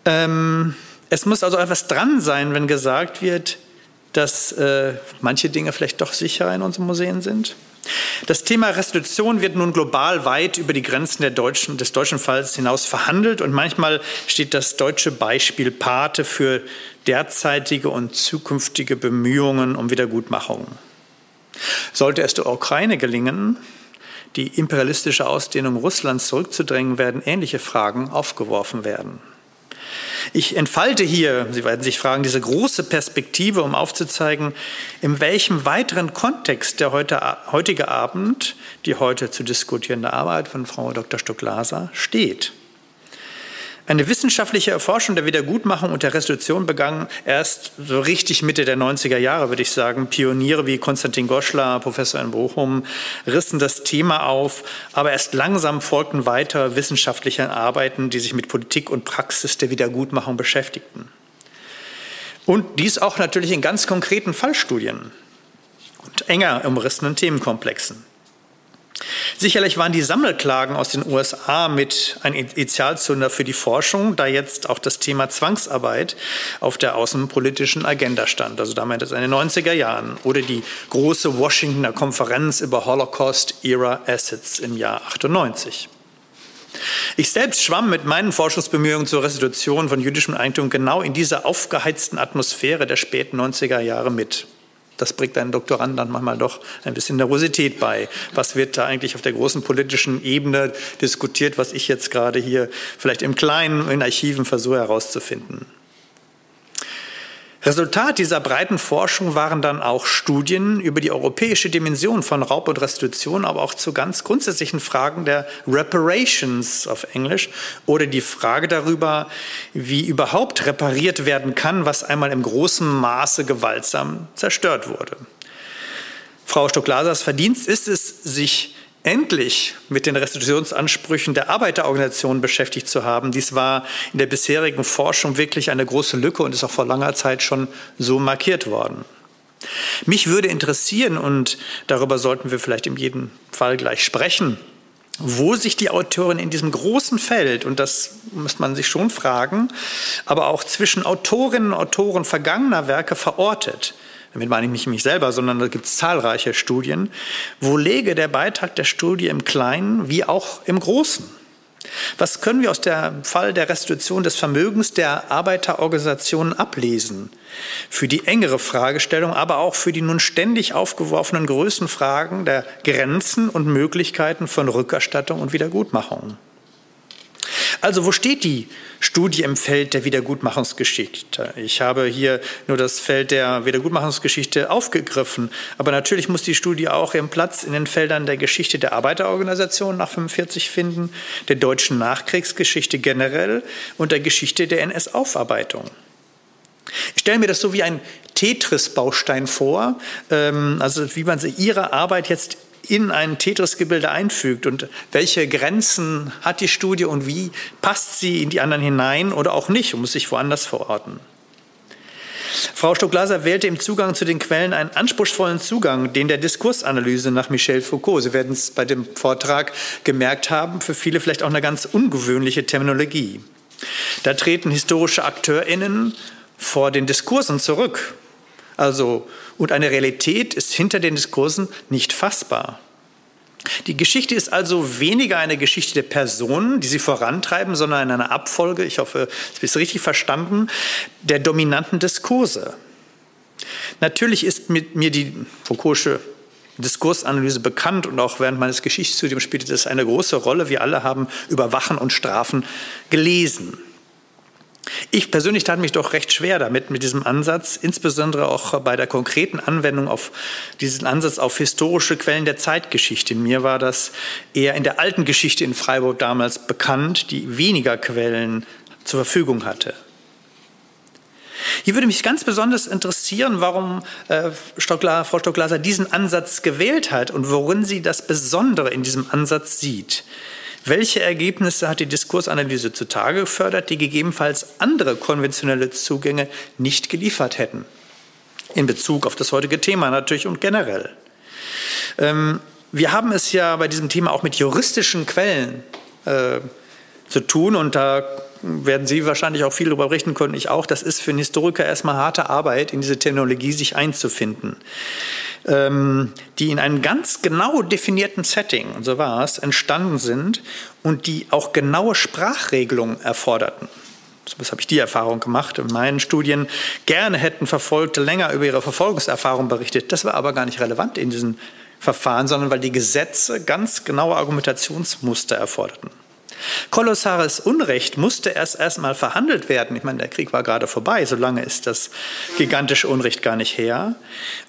Ähm, es muss also etwas dran sein, wenn gesagt wird, dass äh, manche Dinge vielleicht doch sicherer in unseren Museen sind. Das Thema Restitution wird nun global weit über die Grenzen deutschen, des deutschen Falls hinaus verhandelt und manchmal steht das deutsche Beispiel Pate für derzeitige und zukünftige Bemühungen um Wiedergutmachung. Sollte es der Ukraine gelingen, die imperialistische Ausdehnung Russlands zurückzudrängen, werden ähnliche Fragen aufgeworfen werden. Ich entfalte hier, Sie werden sich fragen, diese große Perspektive, um aufzuzeigen, in welchem weiteren Kontext der heute, heutige Abend, die heute zu diskutierende Arbeit von Frau Dr. Stuck-Laser steht. Eine wissenschaftliche Erforschung der Wiedergutmachung und der Restitution begann erst so richtig Mitte der 90er Jahre, würde ich sagen. Pioniere wie Konstantin Goschler, Professor in Bochum, rissen das Thema auf, aber erst langsam folgten weiter wissenschaftliche Arbeiten, die sich mit Politik und Praxis der Wiedergutmachung beschäftigten. Und dies auch natürlich in ganz konkreten Fallstudien und enger umrissenen Themenkomplexen. Sicherlich waren die Sammelklagen aus den USA mit ein Initialzünder für die Forschung, da jetzt auch das Thema Zwangsarbeit auf der außenpolitischen Agenda stand. Also damit ist in den 90er Jahren oder die große Washingtoner Konferenz über Holocaust-Era Assets im Jahr 98. Ich selbst schwamm mit meinen Forschungsbemühungen zur Restitution von jüdischem Eigentum genau in dieser aufgeheizten Atmosphäre der späten 90er Jahre mit. Das bringt einen Doktorand dann manchmal doch ein bisschen Nervosität bei. Was wird da eigentlich auf der großen politischen Ebene diskutiert, was ich jetzt gerade hier vielleicht im Kleinen in Archiven versuche herauszufinden? Resultat dieser breiten Forschung waren dann auch Studien über die europäische Dimension von Raub und Restitution, aber auch zu ganz grundsätzlichen Fragen der Reparations auf Englisch oder die Frage darüber, wie überhaupt repariert werden kann, was einmal im großen Maße gewaltsam zerstört wurde. Frau Stock-Lasers Verdienst ist es, sich endlich mit den Restitutionsansprüchen der Arbeiterorganisationen beschäftigt zu haben. Dies war in der bisherigen Forschung wirklich eine große Lücke und ist auch vor langer Zeit schon so markiert worden. Mich würde interessieren, und darüber sollten wir vielleicht in jedem Fall gleich sprechen, wo sich die Autorin in diesem großen Feld, und das muss man sich schon fragen, aber auch zwischen Autorinnen und Autoren vergangener Werke verortet damit meine ich nicht mich selber, sondern da gibt es zahlreiche Studien, wo lege der Beitrag der Studie im Kleinen wie auch im Großen? Was können wir aus dem Fall der Restitution des Vermögens der Arbeiterorganisationen ablesen? Für die engere Fragestellung, aber auch für die nun ständig aufgeworfenen Größenfragen der Grenzen und Möglichkeiten von Rückerstattung und Wiedergutmachung. Also wo steht die Studie im Feld der Wiedergutmachungsgeschichte? Ich habe hier nur das Feld der Wiedergutmachungsgeschichte aufgegriffen, aber natürlich muss die Studie auch ihren Platz in den Feldern der Geschichte der Arbeiterorganisation nach 45 finden, der deutschen Nachkriegsgeschichte generell und der Geschichte der NS-Aufarbeitung. Ich stelle mir das so wie ein Tetris-Baustein vor, ähm, also wie man ihre Arbeit jetzt in ein Tetris-Gebilde einfügt und welche Grenzen hat die Studie und wie passt sie in die anderen hinein oder auch nicht und muss sich woanders verorten. Frau Stock-Glaser wählte im Zugang zu den Quellen einen anspruchsvollen Zugang, den der Diskursanalyse nach Michel Foucault. Sie werden es bei dem Vortrag gemerkt haben, für viele vielleicht auch eine ganz ungewöhnliche Terminologie. Da treten historische AkteurInnen vor den Diskursen zurück. Also und eine Realität ist hinter den Diskursen nicht fassbar. Die Geschichte ist also weniger eine Geschichte der Personen, die sie vorantreiben, sondern eine Abfolge, ich hoffe, es ist richtig verstanden, der dominanten Diskurse. Natürlich ist mit mir die Foucault'sche Diskursanalyse bekannt und auch während meines Geschichtsstudiums spielte das eine große Rolle. Wir alle haben über Wachen und Strafen gelesen. Ich persönlich tat mich doch recht schwer damit, mit diesem Ansatz, insbesondere auch bei der konkreten Anwendung auf diesen Ansatz auf historische Quellen der Zeitgeschichte. Mir war das eher in der alten Geschichte in Freiburg damals bekannt, die weniger Quellen zur Verfügung hatte. Hier würde mich ganz besonders interessieren, warum äh, Stockla, Frau Stockglaser diesen Ansatz gewählt hat und worin sie das Besondere in diesem Ansatz sieht. Welche Ergebnisse hat die Diskursanalyse zutage gefördert, die gegebenenfalls andere konventionelle Zugänge nicht geliefert hätten? In Bezug auf das heutige Thema natürlich und generell. Ähm, wir haben es ja bei diesem Thema auch mit juristischen Quellen äh, zu tun und da werden Sie wahrscheinlich auch viel darüber berichten können, ich auch. Das ist für einen Historiker erstmal harte Arbeit, in diese Technologie sich einzufinden ähm, die in einem ganz genau definierten Setting, so war es, entstanden sind und die auch genaue Sprachregelungen erforderten. Das habe ich die Erfahrung gemacht in meinen Studien. Gerne hätten Verfolgte länger über ihre Verfolgungserfahrung berichtet. Das war aber gar nicht relevant in diesen Verfahren, sondern weil die Gesetze ganz genaue Argumentationsmuster erforderten. Kolossares Unrecht musste erst erstmal verhandelt werden. Ich meine, der Krieg war gerade vorbei, so lange ist das gigantische Unrecht gar nicht her.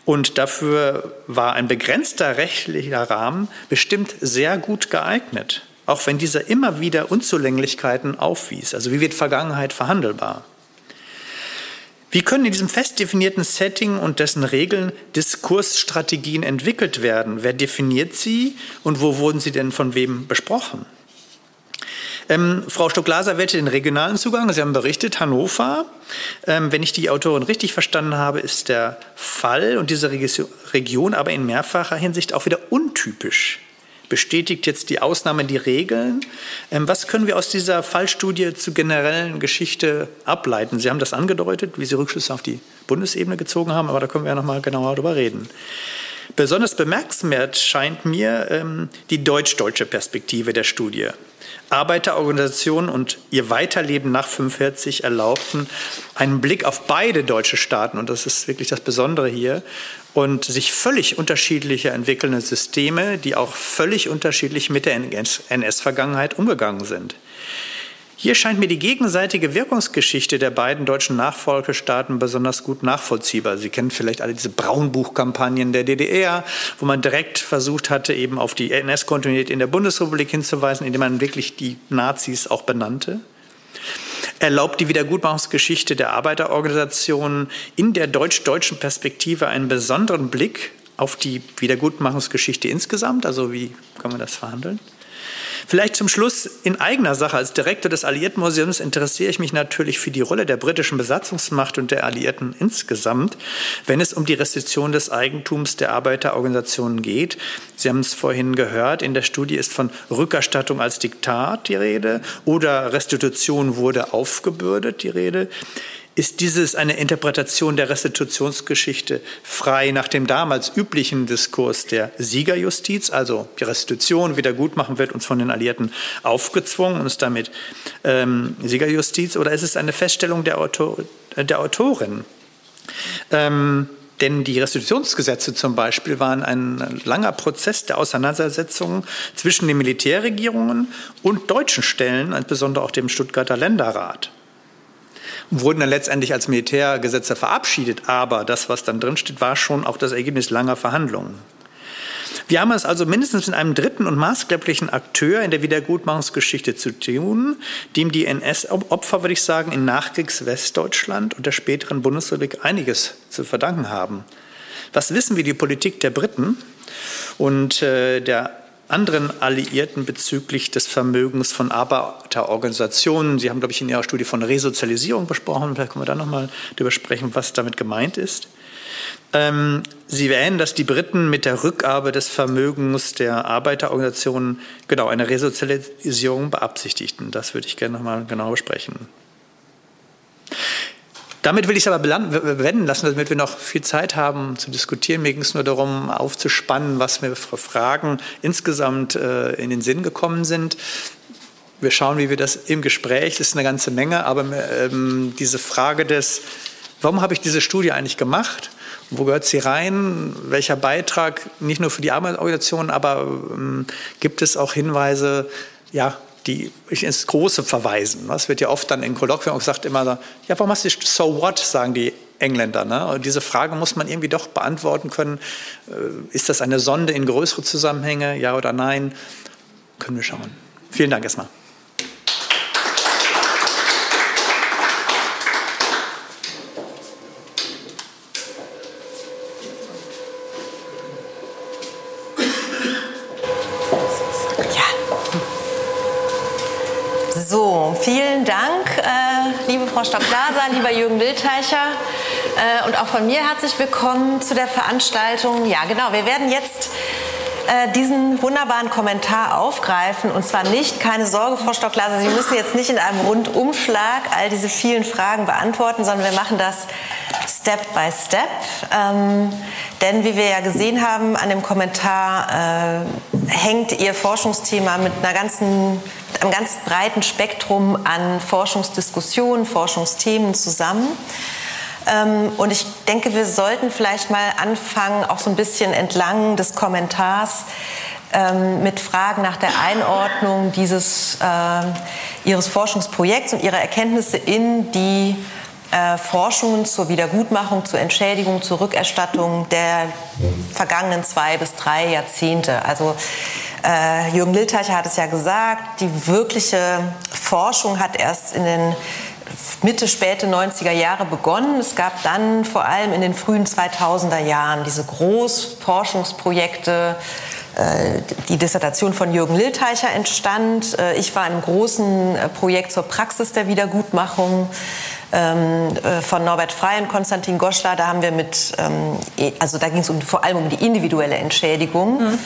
Und dafür war ein begrenzter rechtlicher Rahmen bestimmt sehr gut geeignet, auch wenn dieser immer wieder Unzulänglichkeiten aufwies. Also wie wird Vergangenheit verhandelbar? Wie können in diesem fest definierten Setting und dessen Regeln Diskursstrategien entwickelt werden? Wer definiert sie und wo wurden sie denn von wem besprochen? Ähm, Frau Stock-Glaser wählte den regionalen Zugang. Sie haben berichtet, Hannover. Ähm, wenn ich die Autorin richtig verstanden habe, ist der Fall und diese Region aber in mehrfacher Hinsicht auch wieder untypisch. Bestätigt jetzt die Ausnahme die Regeln? Ähm, was können wir aus dieser Fallstudie zur generellen Geschichte ableiten? Sie haben das angedeutet, wie Sie Rückschlüsse auf die Bundesebene gezogen haben, aber da können wir ja noch mal genauer darüber reden. Besonders bemerkenswert scheint mir ähm, die deutsch-deutsche Perspektive der Studie. Arbeiterorganisationen und ihr Weiterleben nach 1945 erlaubten einen Blick auf beide deutsche Staaten, und das ist wirklich das Besondere hier, und sich völlig unterschiedliche entwickelnde Systeme, die auch völlig unterschiedlich mit der NS-Vergangenheit umgegangen sind. Hier scheint mir die gegenseitige Wirkungsgeschichte der beiden deutschen Nachfolgestaaten besonders gut nachvollziehbar. Sie kennen vielleicht alle diese Braunbuchkampagnen der DDR, wo man direkt versucht hatte, eben auf die NS-Kontinuität in der Bundesrepublik hinzuweisen, indem man wirklich die Nazis auch benannte erlaubt die Wiedergutmachungsgeschichte der Arbeiterorganisationen in der deutsch-deutschen Perspektive einen besonderen Blick auf die Wiedergutmachungsgeschichte insgesamt? Also wie kann man das verhandeln? Vielleicht zum Schluss in eigener Sache. Als Direktor des Alliiertenmuseums interessiere ich mich natürlich für die Rolle der britischen Besatzungsmacht und der Alliierten insgesamt, wenn es um die Restitution des Eigentums der Arbeiterorganisationen geht. Sie haben es vorhin gehört, in der Studie ist von Rückerstattung als Diktat die Rede oder Restitution wurde aufgebürdet die Rede ist dieses eine Interpretation der Restitutionsgeschichte frei nach dem damals üblichen Diskurs der Siegerjustiz, also die Restitution, Wiedergutmachen wird uns von den Alliierten aufgezwungen und ist damit ähm, Siegerjustiz, oder ist es eine Feststellung der, Autor der Autorin? Ähm, denn die Restitutionsgesetze zum Beispiel waren ein langer Prozess der Auseinandersetzungen zwischen den Militärregierungen und deutschen Stellen, insbesondere auch dem Stuttgarter Länderrat wurden dann letztendlich als Militärgesetze verabschiedet. Aber das, was dann drinsteht, war schon auch das Ergebnis langer Verhandlungen. Wir haben es also mindestens mit einem dritten und maßgeblichen Akteur in der Wiedergutmachungsgeschichte zu tun, dem die NS-Opfer, würde ich sagen, in Nachkriegs-Westdeutschland und der späteren Bundesrepublik einiges zu verdanken haben. Was wissen wir die Politik der Briten und äh, der anderen Alliierten bezüglich des Vermögens von Arbeiterorganisationen. Sie haben, glaube ich, in Ihrer Studie von Resozialisierung besprochen. Vielleicht können wir da nochmal darüber sprechen, was damit gemeint ist. Ähm, Sie erwähnen, dass die Briten mit der Rückgabe des Vermögens der Arbeiterorganisationen genau eine Resozialisierung beabsichtigten. Das würde ich gerne nochmal genau besprechen. Damit will ich es aber bewenden lassen, damit wir noch viel Zeit haben zu diskutieren. Mir ging es nur darum, aufzuspannen, was mir für Fragen insgesamt äh, in den Sinn gekommen sind. Wir schauen, wie wir das im Gespräch, das ist eine ganze Menge, aber ähm, diese Frage des, warum habe ich diese Studie eigentlich gemacht? Wo gehört sie rein? Welcher Beitrag, nicht nur für die Arbeitsorganisationen, aber ähm, gibt es auch Hinweise, ja, die ins Große verweisen. Es wird ja oft dann in Kolloquien auch gesagt, immer, ja, warum hast du so what, sagen die Engländer. Ne? Und diese Frage muss man irgendwie doch beantworten können. Äh, ist das eine Sonde in größere Zusammenhänge, ja oder nein? Können wir schauen. Vielen Dank erstmal. Vielen Dank, äh, liebe Frau Stock-Glaser, lieber Jürgen Wildteicher äh, und auch von mir herzlich willkommen zu der Veranstaltung. Ja, genau, wir werden jetzt äh, diesen wunderbaren Kommentar aufgreifen. Und zwar nicht, keine Sorge, Frau Stock-Glaser, Sie müssen jetzt nicht in einem Rundumschlag all diese vielen Fragen beantworten, sondern wir machen das Step by Step. Ähm, denn wie wir ja gesehen haben an dem Kommentar, äh, hängt Ihr Forschungsthema mit einer ganzen einem ganz breiten Spektrum an Forschungsdiskussionen, Forschungsthemen zusammen. Ähm, und ich denke, wir sollten vielleicht mal anfangen, auch so ein bisschen entlang des Kommentars ähm, mit Fragen nach der Einordnung dieses, äh, Ihres Forschungsprojekts und Ihrer Erkenntnisse in die äh, Forschungen zur Wiedergutmachung, zur Entschädigung, zur Rückerstattung der vergangenen zwei bis drei Jahrzehnte. Also äh, Jürgen Lilteicher hat es ja gesagt, die wirkliche Forschung hat erst in den Mitte, späte 90er Jahre begonnen. Es gab dann vor allem in den frühen 2000er Jahren diese Großforschungsprojekte. Äh, die Dissertation von Jürgen Lilteicher entstand. Äh, ich war in einem großen Projekt zur Praxis der Wiedergutmachung ähm, von Norbert Frey und Konstantin Goschler. Da haben wir mit, ähm, e, also da ging es um, vor allem um die individuelle Entschädigung. Mhm.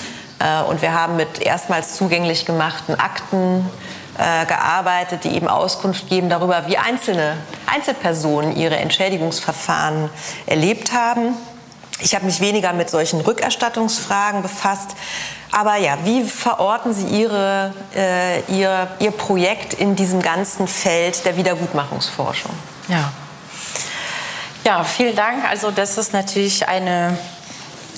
Und wir haben mit erstmals zugänglich gemachten Akten äh, gearbeitet, die eben Auskunft geben darüber, wie einzelne Einzelpersonen ihre Entschädigungsverfahren erlebt haben. Ich habe mich weniger mit solchen Rückerstattungsfragen befasst. Aber ja, wie verorten Sie Ihre, äh, Ihr, Ihr Projekt in diesem ganzen Feld der Wiedergutmachungsforschung? Ja. Ja, vielen Dank. Also das ist natürlich eine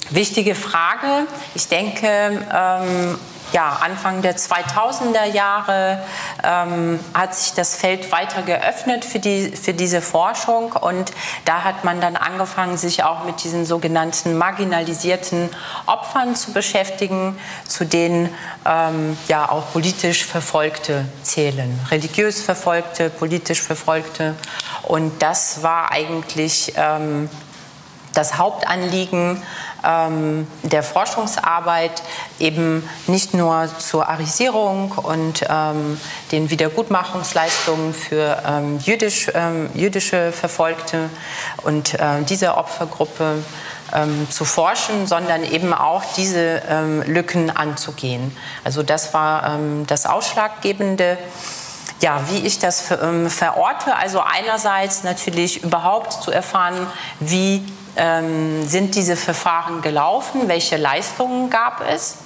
wichtige Frage. Ich denke, ähm, ja, Anfang der 2000er Jahre ähm, hat sich das Feld weiter geöffnet für, die, für diese Forschung. Und da hat man dann angefangen, sich auch mit diesen sogenannten marginalisierten Opfern zu beschäftigen, zu denen ähm, ja auch politisch Verfolgte zählen, religiös Verfolgte, politisch Verfolgte. Und das war eigentlich ähm, das Hauptanliegen ähm, der Forschungsarbeit eben nicht nur zur Arisierung und ähm, den Wiedergutmachungsleistungen für ähm, jüdisch, ähm, jüdische Verfolgte und äh, diese Opfergruppe ähm, zu forschen, sondern eben auch diese ähm, Lücken anzugehen. Also das war das Ausschlaggebende ja, wie ich das verorte. Also einerseits natürlich überhaupt zu erfahren, wie ähm, sind diese Verfahren gelaufen, welche Leistungen gab es.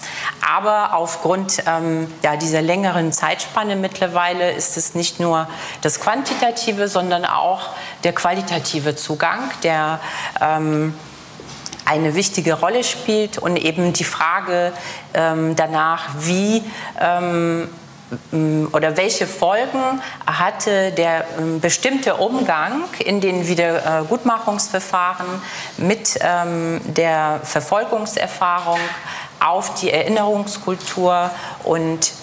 Aber aufgrund ähm, ja, dieser längeren Zeitspanne mittlerweile ist es nicht nur das quantitative, sondern auch der qualitative Zugang, der ähm, eine wichtige Rolle spielt und eben die Frage ähm, danach, wie ähm, oder welche Folgen hatte der ähm, bestimmte Umgang in den Wiedergutmachungsverfahren mit ähm, der Verfolgungserfahrung auf die Erinnerungskultur und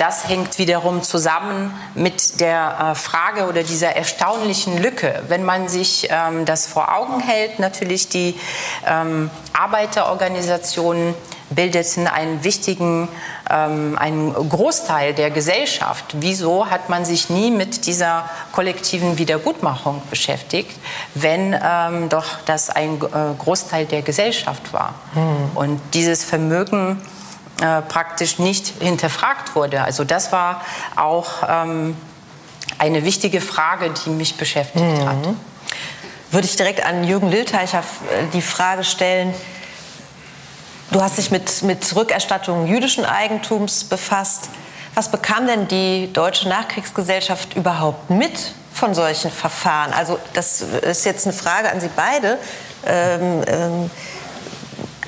das hängt wiederum zusammen mit der äh, Frage oder dieser erstaunlichen Lücke. Wenn man sich das vor Augen hält, natürlich die Arbeiterorganisationen bildeten einen wichtigen, ähm, einen Großteil der Gesellschaft. Wieso hat man sich nie mit dieser kollektiven Wiedergutmachung beschäftigt, wenn ähm, doch das ein äh, Großteil der Gesellschaft war? Hm. Und dieses Vermögen äh, praktisch nicht hinterfragt wurde. Also das war auch ähm, eine wichtige Frage, die mich beschäftigt mhm. hat. Würde ich direkt an Jürgen Lilteicher äh, die Frage stellen, Du hast dich mit, mit Rückerstattung jüdischen Eigentums befasst. Was bekam denn die deutsche Nachkriegsgesellschaft überhaupt mit von solchen Verfahren? Also das ist jetzt eine Frage an Sie beide. Ähm, ähm,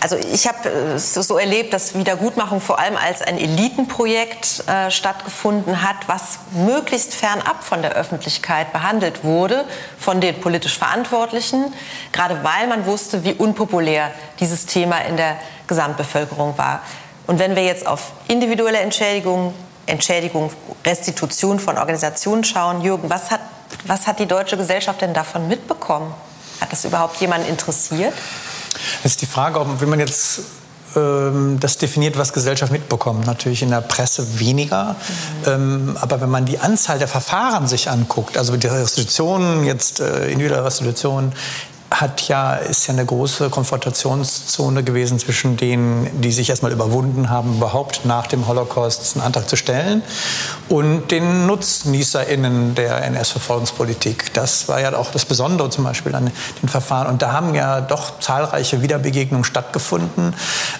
also ich habe es so erlebt, dass Wiedergutmachung vor allem als ein Elitenprojekt äh, stattgefunden hat, was möglichst fernab von der Öffentlichkeit behandelt wurde, von den politisch Verantwortlichen, gerade weil man wusste, wie unpopulär dieses Thema in der Gesamtbevölkerung war. Und wenn wir jetzt auf individuelle Entschädigung, Entschädigung, Restitution von Organisationen schauen, Jürgen, was hat, was hat die deutsche Gesellschaft denn davon mitbekommen? Hat das überhaupt jemanden interessiert? Das ist die Frage, ob, wenn man jetzt ähm, das definiert, was Gesellschaft mitbekommt. Natürlich in der Presse weniger. Mhm. Ähm, aber wenn man die Anzahl der Verfahren sich anguckt, also die Restitutionen, jetzt äh, individuelle Restitutionen, hat ja, ist ja eine große Konfrontationszone gewesen zwischen denen, die sich erstmal überwunden haben, überhaupt nach dem Holocaust einen Antrag zu stellen, und den NutznießerInnen der NS-Verfolgungspolitik. Das war ja auch das Besondere zum Beispiel an den Verfahren. Und da haben ja doch zahlreiche Wiederbegegnungen stattgefunden,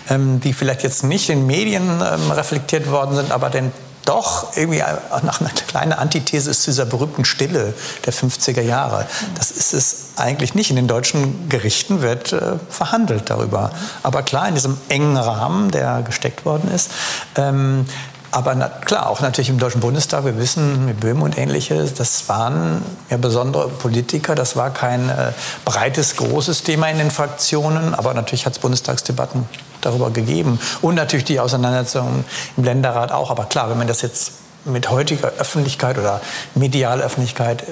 ähm, die vielleicht jetzt nicht in Medien ähm, reflektiert worden sind, aber den doch irgendwie nach einer kleinen Antithese ist zu dieser berühmten Stille der 50er Jahre. Das ist es eigentlich nicht. In den deutschen Gerichten wird äh, verhandelt darüber. Aber klar, in diesem engen Rahmen, der gesteckt worden ist. Ähm, aber na, klar, auch natürlich im Deutschen Bundestag, wir wissen, mit Böhm und ähnliches, das waren ja besondere Politiker, das war kein äh, breites, großes Thema in den Fraktionen, aber natürlich hat es Bundestagsdebatten darüber gegeben. Und natürlich die Auseinandersetzungen im Länderrat auch. Aber klar, wenn man das jetzt mit heutiger Öffentlichkeit oder medialer Öffentlichkeit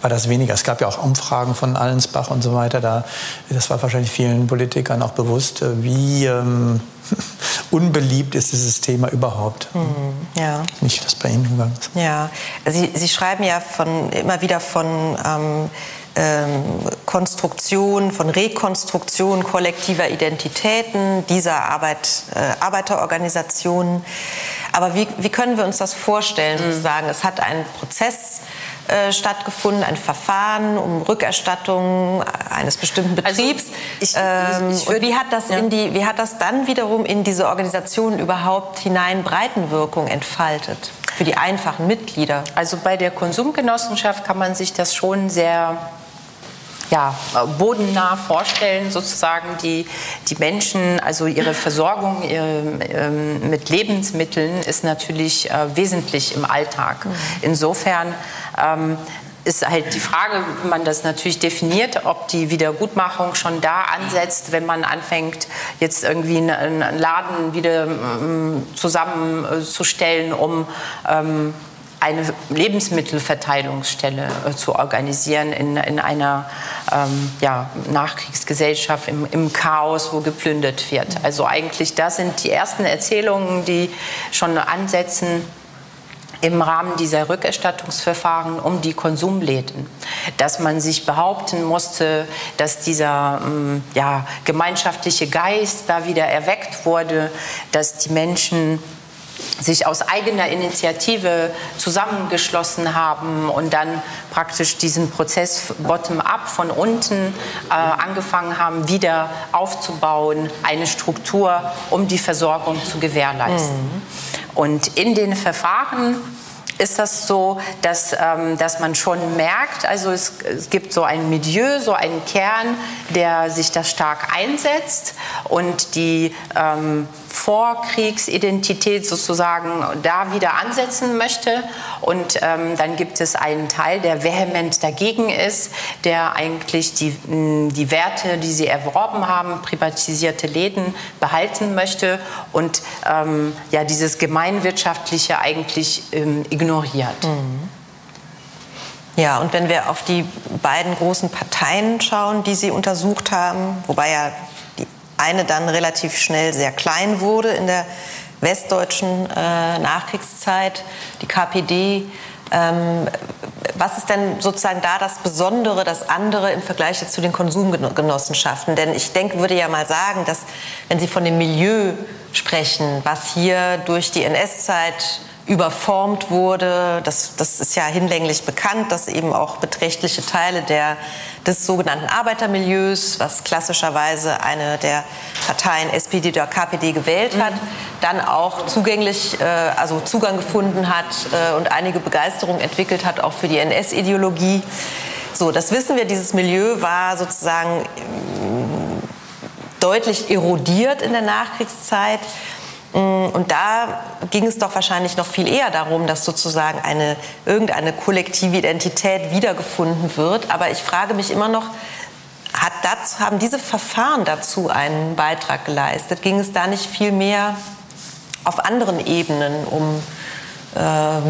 war das weniger. Es gab ja auch Umfragen von Allensbach und so weiter. Da, das war wahrscheinlich vielen Politikern auch bewusst, wie ähm, unbeliebt ist dieses Thema überhaupt. Mhm, ja. Nicht, dass bei Ihnen gegangen ist. Ja, Sie, Sie schreiben ja von, immer wieder von ähm, Konstruktion, von Rekonstruktion kollektiver Identitäten dieser Arbeit, äh, Arbeiterorganisationen. Aber wie, wie können wir uns das vorstellen, mhm. sozusagen? Es hat einen Prozess äh, stattgefunden, ein Verfahren um Rückerstattung eines bestimmten also Betriebs. Also ich, ähm, ich, ich wie, hat das ja. in die, wie hat das dann wiederum in diese Organisation überhaupt hinein Breitenwirkung entfaltet? Für die einfachen Mitglieder? Also bei der Konsumgenossenschaft kann man sich das schon sehr ja, bodennah vorstellen, sozusagen die, die Menschen, also ihre Versorgung ihre, ähm, mit Lebensmitteln ist natürlich äh, wesentlich im Alltag. Mhm. Insofern ähm, ist halt die Frage, wie man das natürlich definiert, ob die Wiedergutmachung schon da ansetzt, wenn man anfängt, jetzt irgendwie einen Laden wieder ähm, zusammenzustellen, um ähm, eine Lebensmittelverteilungsstelle äh, zu organisieren in, in einer ähm, ja, Nachkriegsgesellschaft im, im, Chaos, wo geplündert wird. Also eigentlich das sind die ersten Erzählungen, die schon ansetzen im Rahmen dieser Rückerstattungsverfahren um die Konsumläden, dass man sich behaupten musste, dass dieser ähm, ja, gemeinschaftliche Geist da wieder erweckt wurde, dass die Menschen sich aus eigener Initiative zusammengeschlossen haben und dann praktisch diesen Prozess bottom-up von unten äh, angefangen haben, wieder aufzubauen, eine Struktur, um die Versorgung zu gewährleisten. Mhm. Und in den Verfahren ist das so, dass, ähm, dass man schon merkt, also es, es, gibt so ein Milieu, so einen Kern, der sich da stark einsetzt und die ähm, Vorkriegsidentität sozusagen da wieder ansetzen möchte. Und ähm, dann gibt es einen Teil, der vehement dagegen ist, der eigentlich die, die Werte, die sie erworben haben, privatisierte Läden behalten möchte und ähm, ja, dieses Gemeinwirtschaftliche eigentlich ähm, ignoriert. Mhm. Ja, und wenn wir auf die beiden großen Parteien schauen, die Sie untersucht haben, wobei ja eine dann relativ schnell sehr klein wurde in der westdeutschen äh, Nachkriegszeit, die KPD. Ähm, was ist denn sozusagen da das Besondere, das andere im Vergleich zu den Konsumgenossenschaften? Denn ich denke, würde ja mal sagen, dass wenn Sie von dem Milieu sprechen, was hier durch die NS-Zeit überformt wurde. Das, das ist ja hinlänglich bekannt, dass eben auch beträchtliche Teile der, des sogenannten Arbeitermilieus, was klassischerweise eine der Parteien SPD oder KPD gewählt hat, mhm. dann auch zugänglich, äh, also Zugang gefunden hat äh, und einige Begeisterung entwickelt hat, auch für die NS-Ideologie. So, das wissen wir, dieses Milieu war sozusagen mm, deutlich erodiert in der Nachkriegszeit. Mm, und da ging es doch wahrscheinlich noch viel eher darum, dass sozusagen eine, irgendeine kollektive Identität wiedergefunden wird. Aber ich frage mich immer noch, hat das, haben diese Verfahren dazu einen Beitrag geleistet? Ging es da nicht viel mehr auf anderen Ebenen um äh,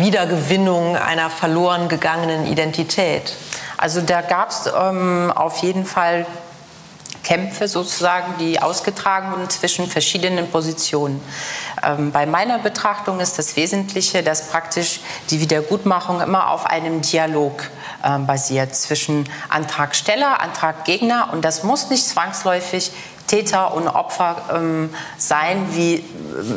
Wiedergewinnung einer verloren gegangenen Identität? Also da gab es ähm, auf jeden Fall Kämpfe sozusagen, die ausgetragen wurden zwischen verschiedenen Positionen. Ähm, bei meiner Betrachtung ist das Wesentliche, dass praktisch die Wiedergutmachung immer auf einem Dialog äh, basiert zwischen Antragsteller, Antraggegner und das muss nicht zwangsläufig Täter und Opfer ähm, sein, wie äh,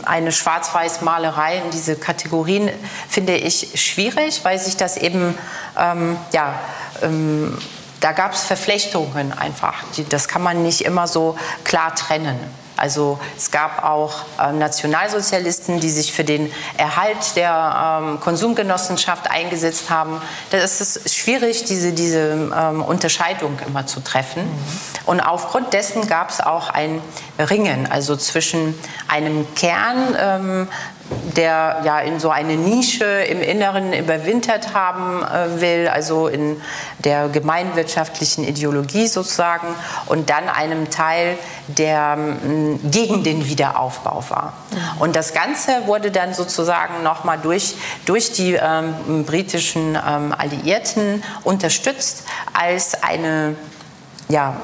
eine Schwarz-Weiß-Malerei in diese Kategorien, finde ich schwierig, weil sich das eben ähm, ja, ähm, da gab es Verflechtungen einfach. das kann man nicht immer so klar trennen. Also es gab auch äh, Nationalsozialisten, die sich für den Erhalt der ähm, Konsumgenossenschaft eingesetzt haben. Da ist es schwierig, diese, diese ähm, Unterscheidung immer zu treffen. Mhm. Und aufgrund dessen gab es auch ein Ringen, also zwischen einem Kern ähm, der ja in so eine Nische im Inneren überwintert haben äh, will, also in der gemeinwirtschaftlichen Ideologie sozusagen, und dann einem Teil, der ähm, gegen den Wiederaufbau war. Und das Ganze wurde dann sozusagen nochmal durch, durch die ähm, britischen ähm, Alliierten unterstützt als eine ja,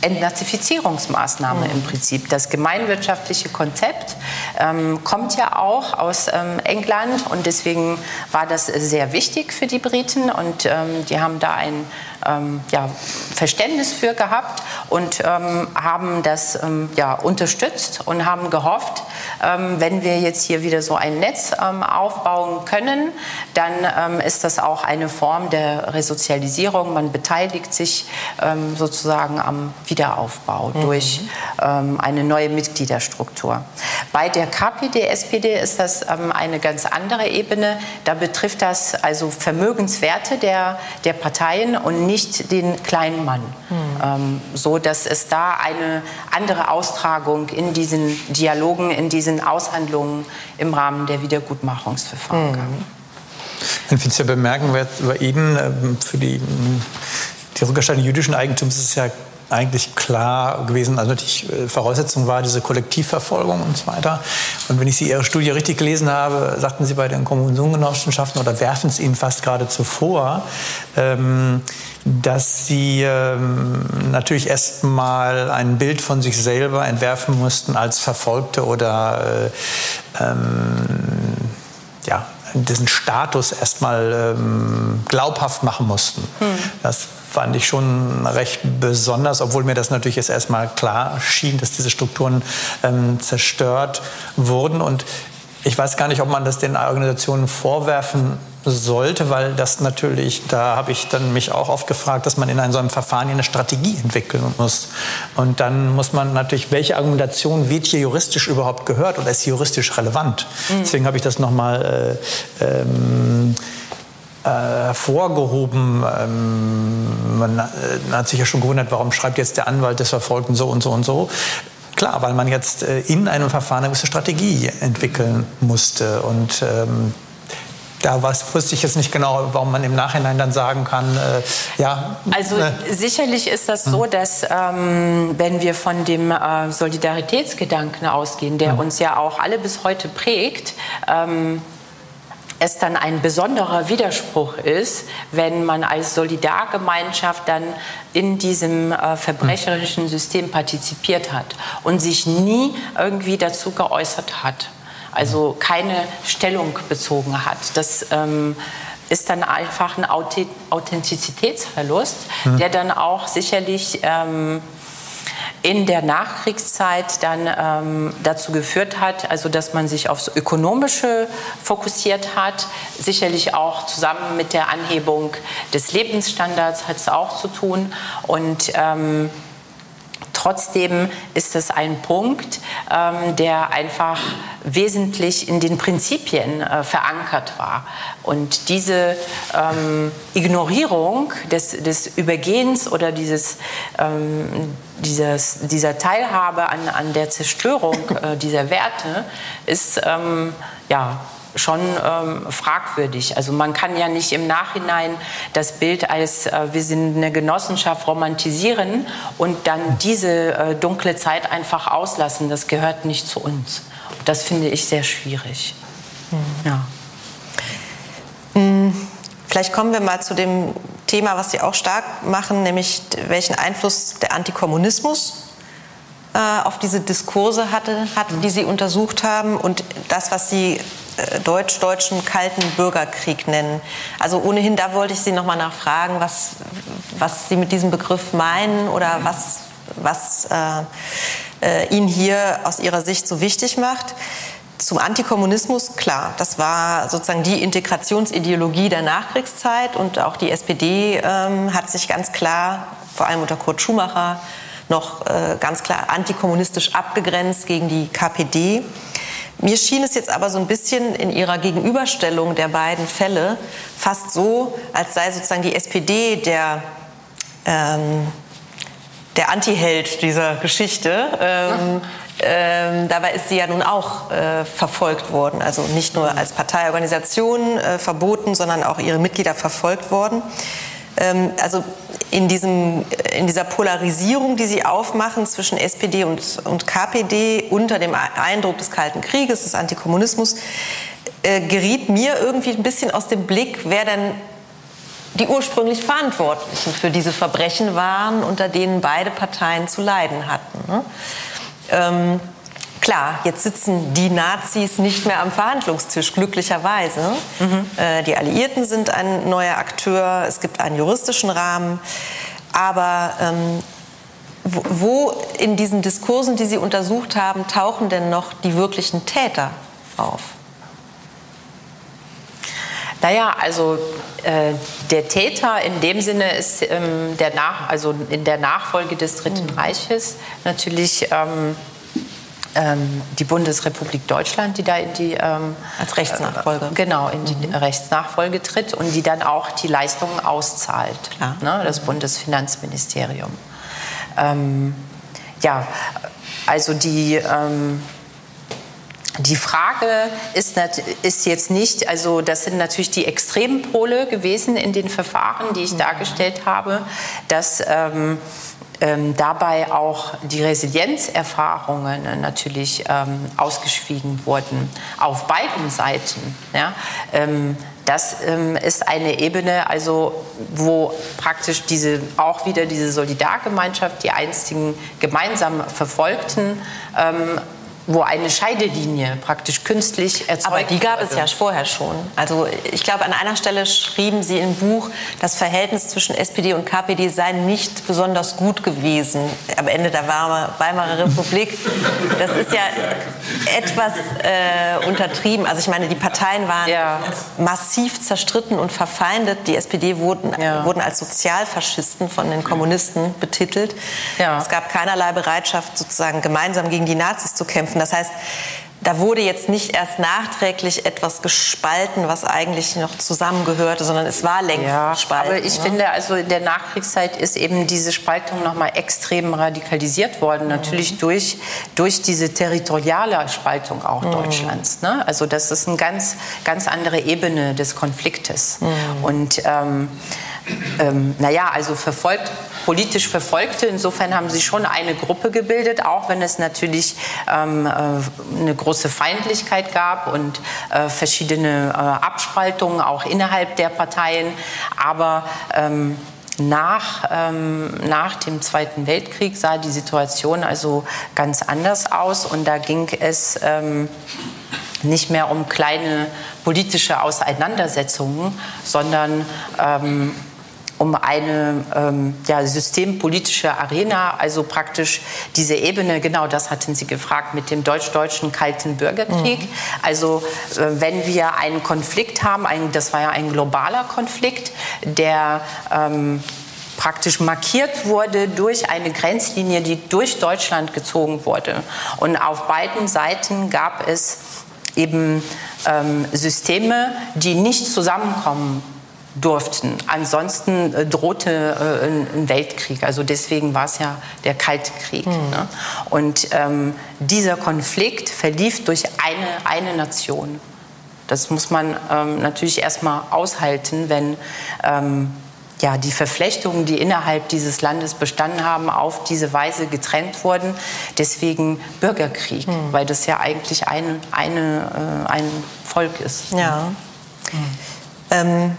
Entnazifizierungsmaßnahme mhm. im Prinzip. Das gemeinwirtschaftliche Konzept ähm, kommt ja auch aus ähm, England und deswegen war das sehr wichtig für die Briten und ähm, die haben da ein ähm, ja, Verständnis für gehabt und ähm, haben das ähm, ja, unterstützt und haben gehofft, wenn wir jetzt hier wieder so ein Netz aufbauen können, dann ist das auch eine Form der Resozialisierung. Man beteiligt sich sozusagen am Wiederaufbau mhm. durch eine neue Mitgliederstruktur. Bei der KPD, SPD ist das eine ganz andere Ebene. Da betrifft das also Vermögenswerte der, der Parteien und nicht nicht den kleinen Mann. Mhm. Ähm, so dass es da eine andere Austragung in diesen Dialogen, in diesen Aushandlungen im Rahmen der Wiedergutmachungsverfahren mhm. gab. Ich finde es ja bemerkenswert bei Ihnen, ähm, für die, die Rückerstattung jüdischen Eigentums ist es ja eigentlich klar gewesen. Also natürlich äh, Voraussetzung war diese Kollektivverfolgung und so weiter. Und wenn ich Sie Ihre Studie richtig gelesen habe, sagten Sie bei den Kommunengenossenschaften oder werfen es Ihnen fast geradezu vor, ähm, dass Sie ähm, natürlich erst mal ein Bild von sich selber entwerfen mussten als Verfolgte oder äh, ähm, ja, diesen Status erstmal ähm, glaubhaft machen mussten. Hm. Das fand ich schon recht besonders, obwohl mir das natürlich jetzt erstmal klar schien, dass diese Strukturen ähm, zerstört wurden. Und ich weiß gar nicht, ob man das den Organisationen vorwerfen sollte, weil das natürlich, da habe ich dann mich auch oft gefragt, dass man in einem so einem Verfahren eine Strategie entwickeln muss. Und dann muss man natürlich, welche Argumentation wird hier juristisch überhaupt gehört oder ist juristisch relevant? Mhm. Deswegen habe ich das nochmal äh, ähm, äh, hervorgehoben. Ähm, man äh, hat sich ja schon gewundert, warum schreibt jetzt der Anwalt des Verfolgten so und so und so. Klar, weil man jetzt äh, in einem Verfahren eine gewisse Strategie entwickeln musste. Und ähm, da wusste ich jetzt nicht genau, warum man im Nachhinein dann sagen kann, äh, ja. Also äh, sicherlich ist das so, hm. dass ähm, wenn wir von dem äh, Solidaritätsgedanken ausgehen, der mhm. uns ja auch alle bis heute prägt, ähm, es dann ein besonderer Widerspruch ist, wenn man als Solidargemeinschaft dann in diesem äh, verbrecherischen System partizipiert hat und sich nie irgendwie dazu geäußert hat, also keine Stellung bezogen hat. Das ähm, ist dann einfach ein Authentizitätsverlust, mhm. der dann auch sicherlich ähm, in der Nachkriegszeit dann ähm, dazu geführt hat, also dass man sich aufs Ökonomische fokussiert hat, sicherlich auch zusammen mit der Anhebung des Lebensstandards hat es auch zu tun. Und ähm, Trotzdem ist es ein Punkt, ähm, der einfach wesentlich in den Prinzipien äh, verankert war. Und diese ähm, Ignorierung des, des, Übergehens oder dieses, ähm, dieses, dieser Teilhabe an, an der Zerstörung äh, dieser Werte ist ähm, ja, schon ähm, fragwürdig. Also man kann ja nicht im Nachhinein das Bild als äh, wir sind eine Genossenschaft romantisieren und dann diese äh, dunkle Zeit einfach auslassen. Das gehört nicht zu uns. Das finde ich sehr schwierig. Mhm. Ja. Hm, vielleicht kommen wir mal zu dem Thema, was Sie auch stark machen, nämlich welchen Einfluss der Antikommunismus äh, auf diese Diskurse hatte, hat, die Sie untersucht haben und das, was Sie deutsch-deutschen kalten Bürgerkrieg nennen. Also ohnehin, da wollte ich Sie noch mal nachfragen, was, was Sie mit diesem Begriff meinen oder was, was äh, äh, ihn hier aus Ihrer Sicht so wichtig macht. Zum Antikommunismus, klar, das war sozusagen die Integrationsideologie der Nachkriegszeit und auch die SPD ähm, hat sich ganz klar, vor allem unter Kurt Schumacher, noch äh, ganz klar antikommunistisch abgegrenzt gegen die KPD. Mir schien es jetzt aber so ein bisschen in ihrer Gegenüberstellung der beiden Fälle fast so, als sei sozusagen die SPD der, ähm, der Antiheld dieser Geschichte. Ähm, ähm, dabei ist sie ja nun auch äh, verfolgt worden, also nicht nur als Parteiorganisation äh, verboten, sondern auch ihre Mitglieder verfolgt worden. Ähm, also in, diesem, in dieser Polarisierung, die Sie aufmachen zwischen SPD und, und KPD unter dem Eindruck des Kalten Krieges, des Antikommunismus, äh, geriet mir irgendwie ein bisschen aus dem Blick, wer denn die ursprünglich Verantwortlichen für diese Verbrechen waren, unter denen beide Parteien zu leiden hatten. Ne? Ähm, Klar, jetzt sitzen die Nazis nicht mehr am Verhandlungstisch, glücklicherweise. Mhm. Äh, die Alliierten sind ein neuer Akteur, es gibt einen juristischen Rahmen. Aber ähm, wo, wo in diesen Diskursen, die Sie untersucht haben, tauchen denn noch die wirklichen Täter auf? Naja, also äh, der Täter in dem Sinne ist ähm, der Nach also in der Nachfolge des Dritten mhm. Reiches natürlich ähm, ähm, die Bundesrepublik Deutschland, die da in die ähm, als Rechtsnachfolge äh, genau in die mhm. Rechtsnachfolge tritt und die dann auch die Leistungen auszahlt, ne, das Bundesfinanzministerium. Ähm, ja, also die ähm, die Frage ist, ist, jetzt nicht, also das sind natürlich die Extrempole gewesen in den Verfahren, die ich mhm. dargestellt habe, dass ähm, ähm, dabei auch die Resilienzerfahrungen natürlich ähm, ausgeschwiegen wurden, auf beiden Seiten. Ja? Ähm, das ähm, ist eine Ebene, also wo praktisch diese auch wieder diese Solidargemeinschaft, die einstigen gemeinsam Verfolgten, ähm, wo eine Scheidelinie praktisch künstlich erzeugt Aber die gab wurde. es ja vorher schon. Also ich glaube, an einer Stelle schrieben Sie im Buch, das Verhältnis zwischen SPD und KPD sei nicht besonders gut gewesen am Ende der Weimarer Republik. Das ist ja etwas äh, untertrieben. Also ich meine, die Parteien waren ja. massiv zerstritten und verfeindet. Die SPD wurden, ja. wurden als Sozialfaschisten von den Kommunisten betitelt. Ja. Es gab keinerlei Bereitschaft, sozusagen gemeinsam gegen die Nazis zu kämpfen. Da heißt, da wurde jetzt nicht erst nachträglich etwas gespalten, was eigentlich noch zusammengehörte, sondern es war längst ja, gespalten. Aber ich ne? finde, also in der Nachkriegszeit ist eben diese Spaltung noch mal extrem radikalisiert worden, natürlich mhm. durch, durch diese territoriale Spaltung auch mhm. Deutschlands. Ne? Also das ist eine ganz, ganz andere Ebene des Konfliktes. Mhm. Und ähm, ähm, naja, also verfolgt, politisch Verfolgte. Insofern haben sie schon eine Gruppe gebildet, auch wenn es natürlich ähm, äh, eine große Feindlichkeit gab und äh, verschiedene äh, Abspaltungen auch innerhalb der Parteien. Aber ähm, nach, ähm, nach dem Zweiten Weltkrieg sah die Situation also ganz anders aus und da ging es ähm, nicht mehr um kleine politische Auseinandersetzungen, sondern ähm, um eine ähm, ja, systempolitische Arena, also praktisch diese Ebene, genau das hatten Sie gefragt, mit dem deutsch-deutschen kalten Bürgerkrieg. Mhm. Also äh, wenn wir einen Konflikt haben, ein, das war ja ein globaler Konflikt, der ähm, praktisch markiert wurde durch eine Grenzlinie, die durch Deutschland gezogen wurde. Und auf beiden Seiten gab es eben ähm, Systeme, die nicht zusammenkommen durften. Ansonsten äh, drohte äh, ein Weltkrieg. Also deswegen war es ja der Kalte Krieg. Mhm. Ne? Und ähm, dieser Konflikt verlief durch eine, eine Nation. Das muss man ähm, natürlich erstmal aushalten, wenn ähm, ja, die Verflechtungen, die innerhalb dieses Landes bestanden haben, auf diese Weise getrennt wurden. Deswegen Bürgerkrieg, mhm. weil das ja eigentlich ein, eine, äh, ein Volk ist. Ja. Mhm.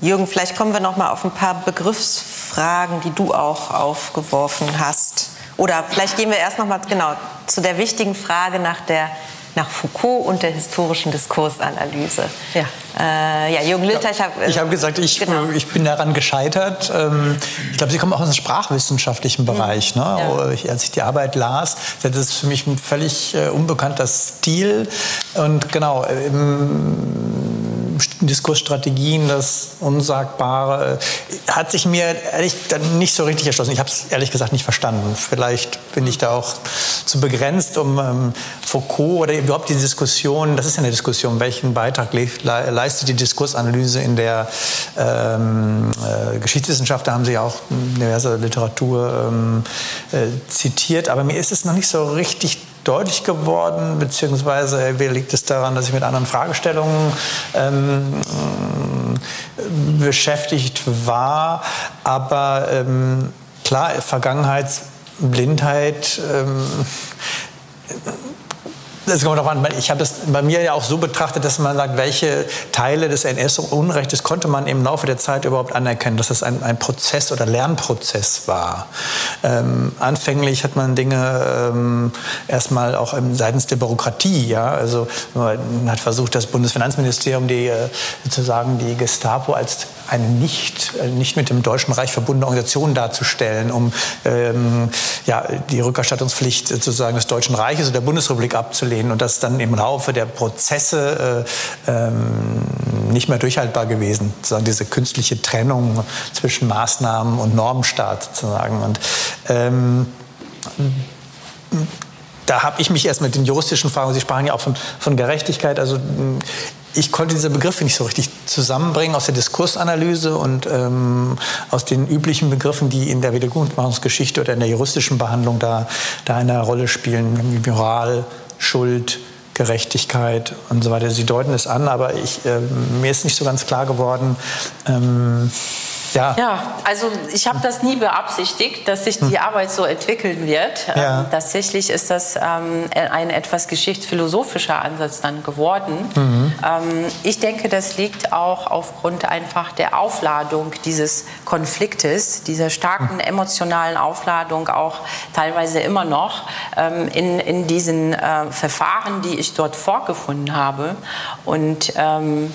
Jürgen, vielleicht kommen wir noch mal auf ein paar Begriffsfragen, die du auch aufgeworfen hast. Oder vielleicht gehen wir erst noch mal genau zu der wichtigen Frage nach der nach Foucault und der historischen Diskursanalyse. Ja, äh, ja Jürgen Litter, ich habe... Äh, ich habe gesagt, ich, genau. ich bin daran gescheitert. Ähm, ich glaube, Sie kommen auch aus dem sprachwissenschaftlichen mhm. Bereich. Mhm. Ne? Ja. Ich, als ich die Arbeit las, das ist für mich ein völlig äh, unbekannter Stil. Und genau, im, Diskursstrategien, das Unsagbare, hat sich mir ehrlich nicht so richtig erschlossen. Ich habe es ehrlich gesagt nicht verstanden. Vielleicht bin ich da auch zu begrenzt, um ähm, Foucault oder überhaupt die Diskussion, das ist ja eine Diskussion, welchen Beitrag le leistet die Diskursanalyse in der ähm, äh, Geschichtswissenschaft, da haben Sie ja auch diverse Literatur ähm, äh, zitiert, aber mir ist es noch nicht so richtig deutlich geworden, beziehungsweise liegt es daran, dass ich mit anderen Fragestellungen ähm, beschäftigt war. Aber ähm, klar, Vergangenheitsblindheit ähm, das kommt darauf an. Ich habe es bei mir ja auch so betrachtet, dass man sagt, welche Teile des NS-Unrechtes konnte man im Laufe der Zeit überhaupt anerkennen, dass es ein, ein Prozess oder Lernprozess war. Ähm, anfänglich hat man Dinge ähm, erstmal auch seitens der Bürokratie, ja, also man hat versucht, das Bundesfinanzministerium, die äh, sozusagen die Gestapo als eine nicht, äh, nicht mit dem Deutschen Reich verbundene Organisation darzustellen, um ähm, ja, die Rückerstattungspflicht sozusagen des Deutschen Reiches oder der Bundesrepublik abzulehnen und das dann im Laufe der Prozesse äh, ähm, nicht mehr durchhaltbar gewesen, sozusagen diese künstliche Trennung zwischen Maßnahmen und Normstaat sozusagen. Und, ähm, da habe ich mich erst mit den juristischen Fragen, Sie sprachen ja auch von, von Gerechtigkeit, also ich konnte diese Begriffe nicht so richtig zusammenbringen aus der Diskursanalyse und ähm, aus den üblichen Begriffen, die in der Wiedergutmachungsgeschichte oder in der juristischen Behandlung da, da eine Rolle spielen, wie Moral, Schuld, Gerechtigkeit und so weiter. Sie deuten es an, aber ich, äh, mir ist nicht so ganz klar geworden, ähm, ja. ja, also ich habe das nie beabsichtigt, dass sich die hm. Arbeit so entwickeln wird. Ja. Ähm, tatsächlich ist das ähm, ein etwas geschichtsphilosophischer Ansatz dann geworden. Mhm. Ähm, ich denke, das liegt auch aufgrund einfach der Aufladung dieses Konfliktes, dieser starken hm. emotionalen Aufladung, auch teilweise immer noch ähm, in, in diesen äh, Verfahren, die ich dort vorgefunden habe. Und ähm,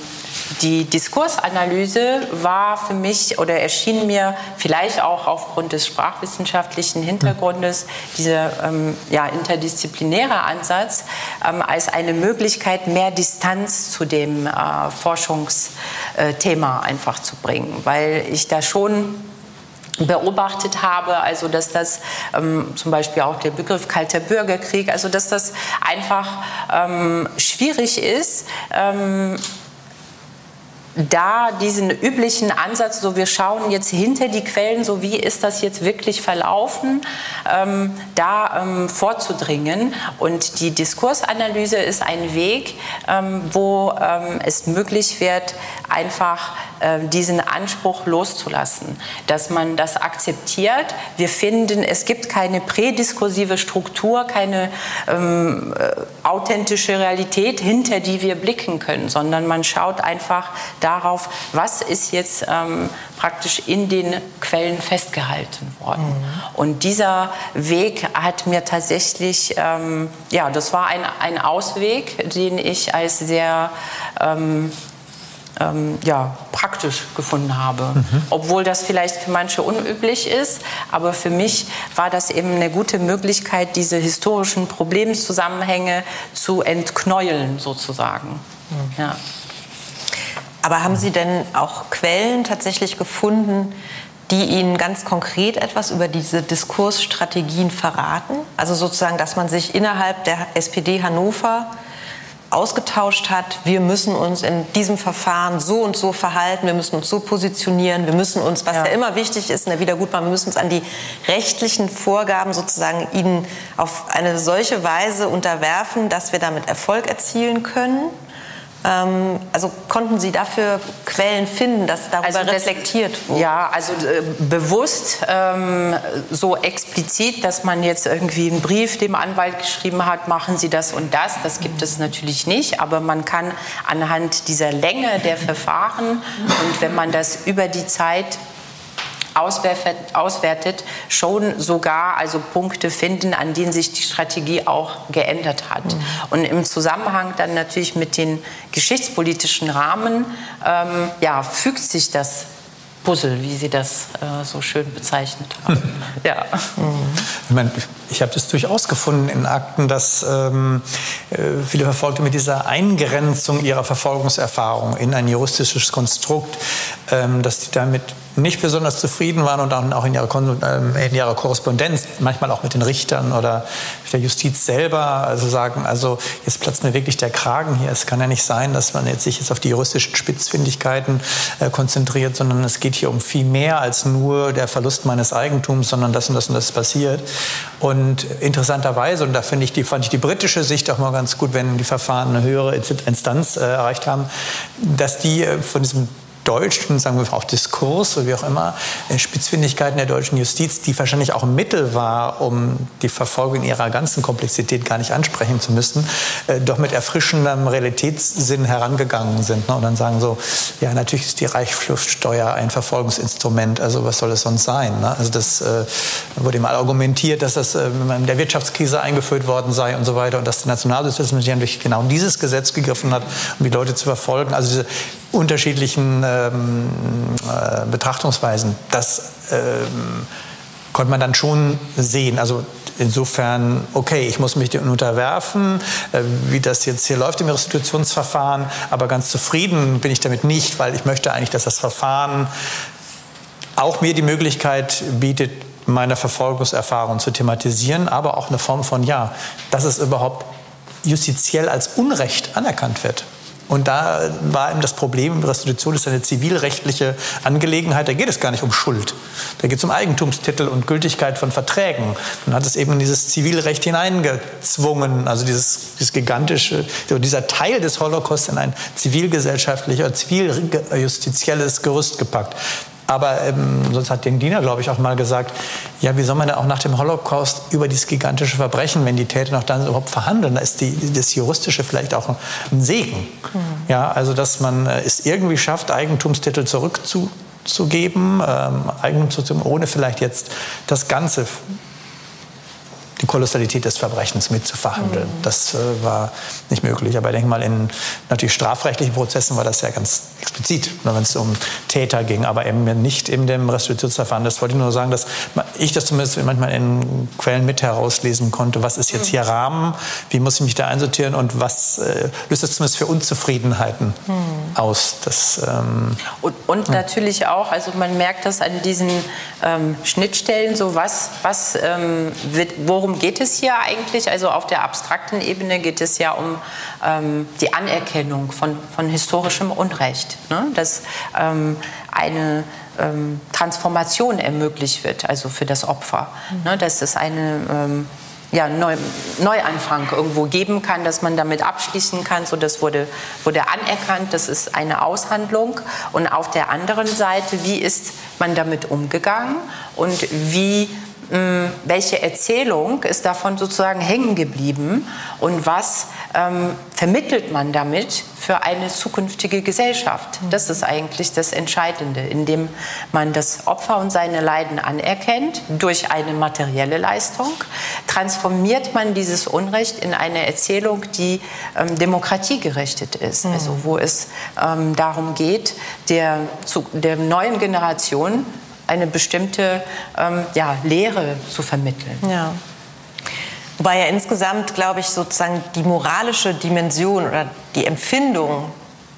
die Diskursanalyse war für mich oder erschien mir vielleicht auch aufgrund des sprachwissenschaftlichen Hintergrundes dieser ähm, ja, interdisziplinäre Ansatz ähm, als eine Möglichkeit, mehr Distanz zu dem äh, Forschungsthema einfach zu bringen, weil ich da schon beobachtet habe, also dass das ähm, zum Beispiel auch der Begriff kalter Bürgerkrieg, also dass das einfach ähm, schwierig ist, ähm, da diesen üblichen Ansatz, so wir schauen jetzt hinter die Quellen, so wie ist das jetzt wirklich verlaufen, ähm, da ähm, vorzudringen. Und die Diskursanalyse ist ein Weg, ähm, wo ähm, es möglich wird, einfach äh, diesen Anspruch loszulassen, dass man das akzeptiert. Wir finden, es gibt keine prädiskursive Struktur, keine ähm, äh, authentische Realität, hinter die wir blicken können, sondern man schaut einfach darauf, was ist jetzt ähm, praktisch in den Quellen festgehalten worden. Mhm. Und dieser Weg hat mir tatsächlich, ähm, ja, das war ein, ein Ausweg, den ich als sehr ähm, ähm, ja, praktisch gefunden habe. Mhm. Obwohl das vielleicht für manche unüblich ist, aber für mich war das eben eine gute Möglichkeit, diese historischen Problemzusammenhänge zu entknäueln sozusagen. Mhm. Ja. Aber haben Sie denn auch Quellen tatsächlich gefunden, die Ihnen ganz konkret etwas über diese Diskursstrategien verraten? Also sozusagen, dass man sich innerhalb der SPD Hannover ausgetauscht hat, wir müssen uns in diesem Verfahren so und so verhalten, wir müssen uns so positionieren, wir müssen uns, was ja, ja immer wichtig ist in der Wiedergutmachung, wir müssen uns an die rechtlichen Vorgaben sozusagen ihnen auf eine solche Weise unterwerfen, dass wir damit Erfolg erzielen können. Ähm, also konnten Sie dafür Quellen finden, dass darüber also das, reflektiert wurde? Ja, also äh, bewusst ähm, so explizit, dass man jetzt irgendwie einen Brief dem Anwalt geschrieben hat, machen Sie das und das, das gibt es natürlich nicht, aber man kann anhand dieser Länge der Verfahren und wenn man das über die Zeit auswertet, auswertet, schon sogar also Punkte finden, an denen sich die Strategie auch geändert hat. Mhm. Und im Zusammenhang dann natürlich mit den geschichtspolitischen Rahmen ähm, ja, fügt sich das Puzzle, wie Sie das äh, so schön bezeichnet haben. ja. Mhm. Ich, meine, ich habe das durchaus gefunden in Akten, dass ähm, äh, viele Verfolgte mit dieser Eingrenzung ihrer Verfolgungserfahrung in ein juristisches Konstrukt, ähm, dass die damit nicht besonders zufrieden waren und auch in ihrer, ähm, in ihrer Korrespondenz, manchmal auch mit den Richtern oder der Justiz selber, also sagen, also jetzt platzt mir wirklich der Kragen hier. Es kann ja nicht sein, dass man jetzt sich jetzt auf die juristischen Spitzfindigkeiten äh, konzentriert, sondern es geht hier um viel mehr als nur der Verlust meines Eigentums, sondern das und das und das passiert. Und interessanterweise, und da finde ich die, fand ich die britische Sicht auch mal ganz gut, wenn die Verfahren eine höhere Instanz äh, erreicht haben, dass die äh, von diesem deutschen, sagen wir auch Diskurs oder wie auch immer, äh, Spitzfindigkeiten der deutschen Justiz, die wahrscheinlich auch ein Mittel war, um die Verfolgung in ihrer ganzen Komplexität gar nicht ansprechen zu müssen, äh, doch mit erfrischendem Realitätssinn herangegangen sind. Ne? Und dann sagen so, ja, natürlich ist die Reichsfluchtsteuer ein Verfolgungsinstrument, also was soll es sonst sein? Ne? Also das äh, wurde mal argumentiert, dass das äh, in der Wirtschaftskrise eingeführt worden sei und so weiter und dass der Nationalsozialismus durch genau dieses Gesetz gegriffen hat, um die Leute zu verfolgen. Also diese unterschiedlichen ähm, äh, Betrachtungsweisen. Das ähm, konnte man dann schon sehen. Also insofern, okay, ich muss mich dem unterwerfen, äh, wie das jetzt hier läuft im Restitutionsverfahren, aber ganz zufrieden bin ich damit nicht, weil ich möchte eigentlich, dass das Verfahren auch mir die Möglichkeit bietet, meiner Verfolgungserfahrung zu thematisieren, aber auch eine Form von, ja, dass es überhaupt justiziell als Unrecht anerkannt wird. Und da war eben das Problem, Restitution ist eine zivilrechtliche Angelegenheit, da geht es gar nicht um Schuld. Da geht es um Eigentumstitel und Gültigkeit von Verträgen. Man hat es eben in dieses Zivilrecht hineingezwungen, also dieses, dieses gigantische, dieser Teil des Holocaust in ein zivilgesellschaftliches, ziviljustizielles Gerüst gepackt. Aber ähm, sonst hat den Diener, glaube ich, auch mal gesagt, ja, wie soll man denn auch nach dem Holocaust über dieses gigantische Verbrechen, wenn die Täter noch dann überhaupt verhandeln, da ist die, das Juristische vielleicht auch ein Segen. Mhm. Ja, also dass man es irgendwie schafft, Eigentumstitel zurückzugeben, ähm, Eigentum ohne vielleicht jetzt das Ganze die Kolossalität des Verbrechens mitzuverhandeln. Mhm. Das äh, war nicht möglich. Aber ich denke mal, in natürlich strafrechtlichen Prozessen war das ja ganz explizit, wenn es um Täter ging, aber eben nicht in dem Restitutionsverfahren. Das wollte ich nur sagen, dass ich das zumindest manchmal in Quellen mit herauslesen konnte. Was ist jetzt hier Rahmen? Wie muss ich mich da einsortieren? Und was äh, löst das zumindest für Unzufriedenheiten mhm. aus? Das, ähm, und, und ja. natürlich auch, also man merkt das an diesen ähm, Schnittstellen, so was, was ähm, wird, worum worum geht es hier eigentlich? Also auf der abstrakten Ebene geht es ja um ähm, die Anerkennung von, von historischem Unrecht, ne? dass ähm, eine ähm, Transformation ermöglicht wird, also für das Opfer, mhm. ne? dass es eine ähm, ja, Neu Neuanfang irgendwo geben kann, dass man damit abschließen kann. So, das wurde, wurde anerkannt, das ist eine Aushandlung. Und auf der anderen Seite, wie ist man damit umgegangen und wie welche Erzählung ist davon sozusagen hängen geblieben und was ähm, vermittelt man damit für eine zukünftige Gesellschaft? Das ist eigentlich das Entscheidende, indem man das Opfer und seine Leiden anerkennt durch eine materielle Leistung, transformiert man dieses Unrecht in eine Erzählung, die ähm, demokratiegerichtet ist, mhm. also wo es ähm, darum geht, der, der neuen Generation eine bestimmte ähm, ja, Lehre zu vermitteln. Ja. Wobei ja insgesamt, glaube ich, sozusagen die moralische Dimension oder die Empfindung,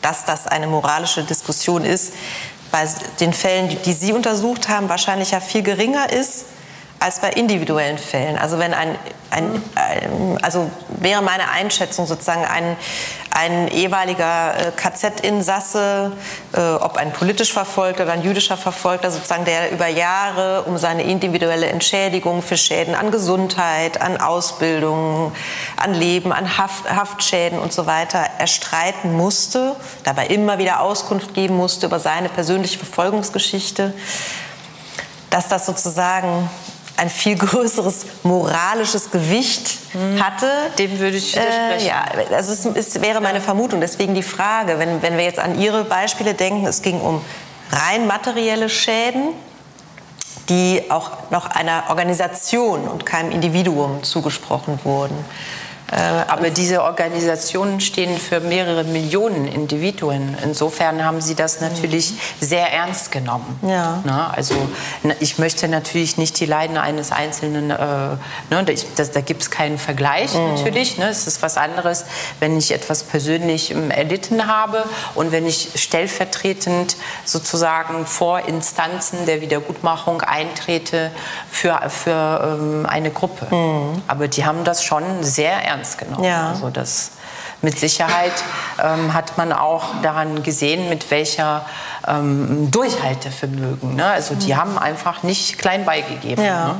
dass das eine moralische Diskussion ist, bei den Fällen, die Sie untersucht haben, wahrscheinlich ja viel geringer ist als bei individuellen Fällen. Also wenn ein, ein, ein also wäre meine Einschätzung sozusagen ein, ein ehemaliger äh, KZ-Insasse, äh, ob ein politisch Verfolgter oder ein jüdischer Verfolgter, sozusagen, der über Jahre um seine individuelle Entschädigung für Schäden an Gesundheit, an Ausbildung, an Leben, an Haft, Haftschäden und so weiter erstreiten musste, dabei immer wieder Auskunft geben musste über seine persönliche Verfolgungsgeschichte, dass das sozusagen ein viel größeres moralisches Gewicht hm. hatte. Dem würde ich widersprechen. Äh, ja, also es, es, wäre meine Vermutung. Deswegen die Frage, wenn, wenn wir jetzt an Ihre Beispiele denken, es ging um rein materielle Schäden, die auch noch einer Organisation und keinem Individuum zugesprochen wurden. Äh, aber diese Organisationen stehen für mehrere Millionen Individuen. Insofern haben sie das natürlich sehr ernst genommen. Ja. Na, also ich möchte natürlich nicht die Leiden eines Einzelnen, äh, ne, das, da gibt es keinen Vergleich mhm. natürlich. Ne, es ist was anderes, wenn ich etwas persönlich ähm, erlitten habe und wenn ich stellvertretend sozusagen vor Instanzen der Wiedergutmachung eintrete für, für ähm, eine Gruppe. Mhm. Aber die haben das schon sehr ernst ernst genommen. Ja. Also das mit Sicherheit ähm, hat man auch daran gesehen, mit welcher ähm, Durchhaltevermögen. Ne? Also die mhm. haben einfach nicht klein beigegeben. Ja. Ne?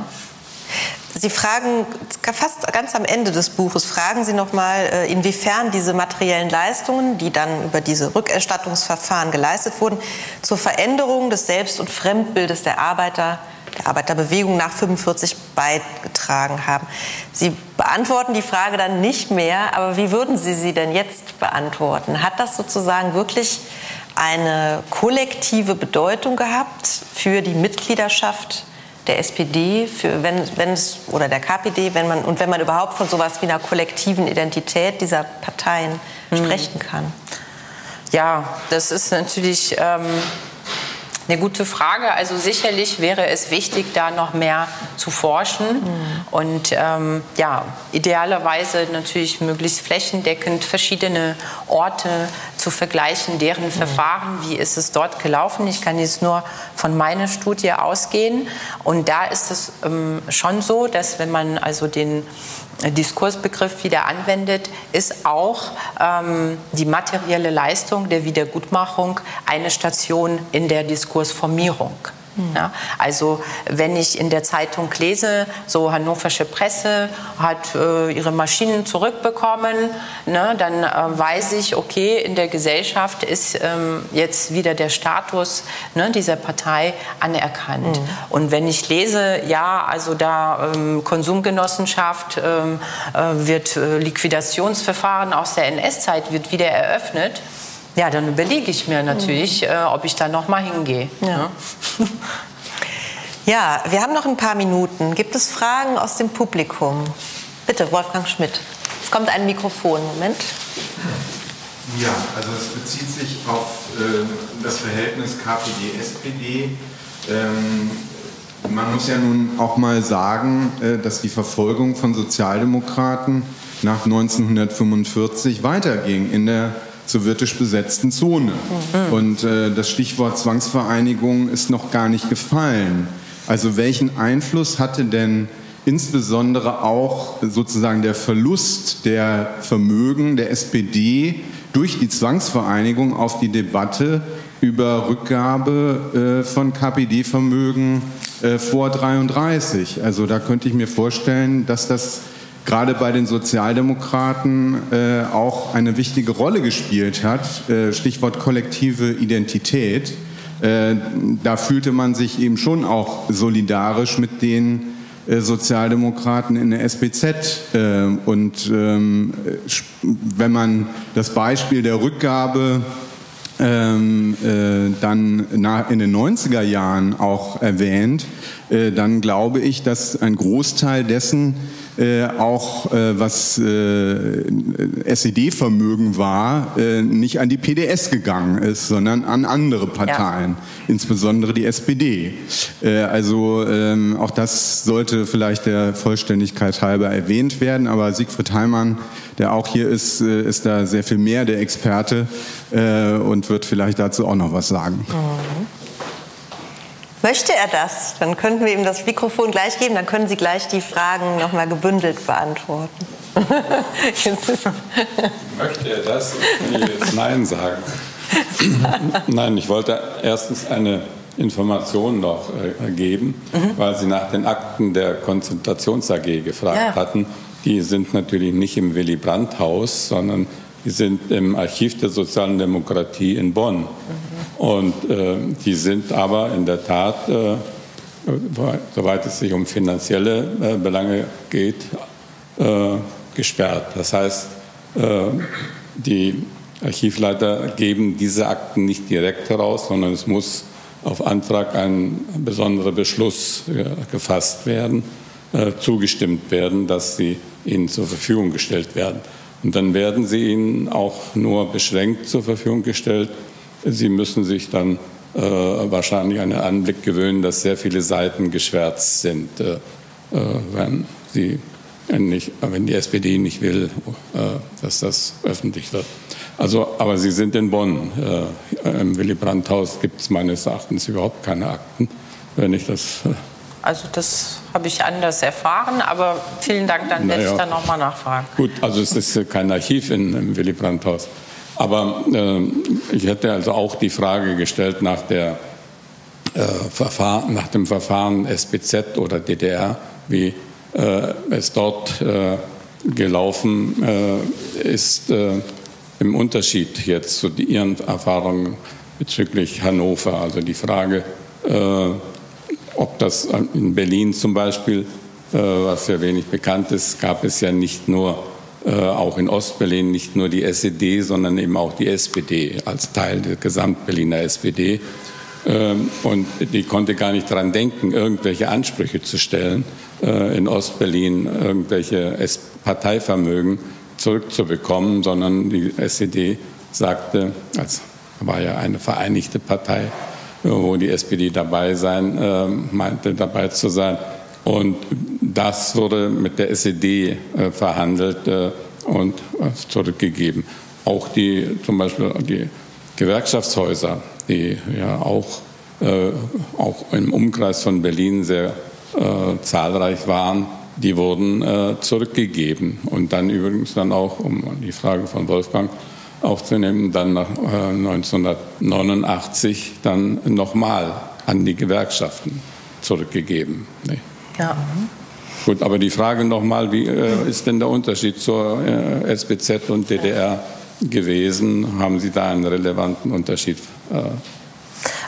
Sie fragen fast ganz am Ende des Buches fragen Sie noch mal, äh, inwiefern diese materiellen Leistungen, die dann über diese Rückerstattungsverfahren geleistet wurden, zur Veränderung des Selbst- und Fremdbildes der Arbeiter der Arbeiterbewegung nach 45 beigetragen haben. Sie beantworten die Frage dann nicht mehr, aber wie würden Sie sie denn jetzt beantworten? Hat das sozusagen wirklich eine kollektive Bedeutung gehabt für die Mitgliedschaft der SPD, für wenn, wenn es, oder der KPD, wenn man, und wenn man überhaupt von sowas wie einer kollektiven Identität dieser Parteien hm. sprechen kann? Ja, das ist natürlich ähm, eine gute Frage. Also sicherlich wäre es wichtig, da noch mehr zu forschen mhm. und ähm, ja, idealerweise natürlich möglichst flächendeckend verschiedene Orte zu vergleichen, deren Verfahren, wie ist es dort gelaufen. Ich kann jetzt nur von meiner Studie ausgehen. Und da ist es ähm, schon so, dass wenn man also den Diskursbegriff wieder anwendet, ist auch ähm, die materielle Leistung der Wiedergutmachung eine Station in der Diskursformierung. Ja, also wenn ich in der Zeitung lese, so hannoversche Presse hat äh, ihre Maschinen zurückbekommen, ne, dann äh, weiß ich, okay, in der Gesellschaft ist ähm, jetzt wieder der Status ne, dieser Partei anerkannt. Mhm. Und wenn ich lese, ja, also da ähm, Konsumgenossenschaft ähm, äh, wird äh, Liquidationsverfahren aus der NS-Zeit wird wieder eröffnet, ja, dann überlege ich mir natürlich, mhm. äh, ob ich da noch mal hingehe. Ja. ja. ja, wir haben noch ein paar Minuten. Gibt es Fragen aus dem Publikum? Bitte, Wolfgang Schmidt. Es kommt ein Mikrofon. Moment. Ja, also es bezieht sich auf äh, das Verhältnis KPD-SPD. Ähm, man muss ja nun auch mal sagen, äh, dass die Verfolgung von Sozialdemokraten nach 1945 weiterging in der sowjetisch besetzten Zone. Mhm. Und äh, das Stichwort Zwangsvereinigung ist noch gar nicht gefallen. Also welchen Einfluss hatte denn insbesondere auch sozusagen der Verlust der Vermögen der SPD durch die Zwangsvereinigung auf die Debatte über Rückgabe äh, von KPD-Vermögen äh, vor 33. Also da könnte ich mir vorstellen, dass das gerade bei den Sozialdemokraten äh, auch eine wichtige Rolle gespielt hat. Äh, Stichwort kollektive Identität. Äh, da fühlte man sich eben schon auch solidarisch mit den äh, Sozialdemokraten in der SPZ. Äh, und ähm, wenn man das Beispiel der Rückgabe ähm, äh, dann in den 90er Jahren auch erwähnt, äh, dann glaube ich, dass ein Großteil dessen äh, auch äh, was äh, SED-Vermögen war, äh, nicht an die PDS gegangen ist, sondern an andere Parteien, ja. insbesondere die SPD. Äh, also ähm, auch das sollte vielleicht der Vollständigkeit halber erwähnt werden, aber Siegfried Heimann, der auch hier ist, ist da sehr viel mehr der Experte und wird vielleicht dazu auch noch was sagen. Mhm. Möchte er das? Dann könnten wir ihm das Mikrofon gleich geben, dann können Sie gleich die Fragen noch mal gebündelt beantworten. Möchte er das? Ich will jetzt Nein sagen. Nein, ich wollte erstens eine Information noch äh, geben, mhm. weil Sie nach den Akten der Konzentrations AG gefragt ja. hatten. Die sind natürlich nicht im Willy Brandt-Haus, sondern die sind im Archiv der sozialen Demokratie in Bonn. Mhm. Und äh, die sind aber in der Tat, äh, soweit es sich um finanzielle äh, Belange geht, äh, gesperrt. Das heißt, äh, die Archivleiter geben diese Akten nicht direkt heraus, sondern es muss auf Antrag ein besonderer Beschluss äh, gefasst werden, zugestimmt werden, dass sie ihnen zur Verfügung gestellt werden. Und dann werden sie ihnen auch nur beschränkt zur Verfügung gestellt, Sie müssen sich dann äh, wahrscheinlich an den Anblick gewöhnen, dass sehr viele Seiten geschwärzt sind, äh, äh wenn, sie nicht, wenn die SPD nicht will, äh, dass das öffentlich wird. Also, aber Sie sind in Bonn. Äh, Im Willy Brandt-Haus gibt es meines Erachtens überhaupt keine Akten, wenn ich das. Äh, also das habe ich anders erfahren, aber vielen Dank, dann werde naja. ich da nochmal nachfragen. Gut, also es ist kein Archiv in, im Willy Brandt-Haus. Aber äh, ich hätte also auch die Frage gestellt nach, der, äh, Verfahren, nach dem Verfahren SBZ oder DDR, wie äh, es dort äh, gelaufen äh, ist, äh, im Unterschied jetzt zu Ihren Erfahrungen bezüglich Hannover. Also die Frage, ob das in Berlin zum Beispiel, was ja wenig bekannt ist, gab es ja nicht nur äh, auch in Ostberlin nicht nur die SED, sondern eben auch die SPD als Teil der Gesamtberliner SPD. Ähm, und die konnte gar nicht daran denken, irgendwelche Ansprüche zu stellen, äh, in Ostberlin irgendwelche Parteivermögen zurückzubekommen, sondern die SED sagte, als war ja eine vereinigte Partei, wo die SPD dabei sein äh, meinte, dabei zu sein, und das wurde mit der SED äh, verhandelt äh, und äh, zurückgegeben. auch die, zum Beispiel die Gewerkschaftshäuser, die ja auch, äh, auch im Umkreis von Berlin sehr äh, zahlreich waren, die wurden äh, zurückgegeben. Und dann übrigens dann auch, um die Frage von Wolfgang aufzunehmen, dann nach 1989 äh, dann nochmal an die Gewerkschaften zurückgegeben. Nee. Ja. Gut, aber die Frage nochmal, wie äh, ist denn der Unterschied zur äh, SBZ und DDR gewesen? Haben Sie da einen relevanten Unterschied äh,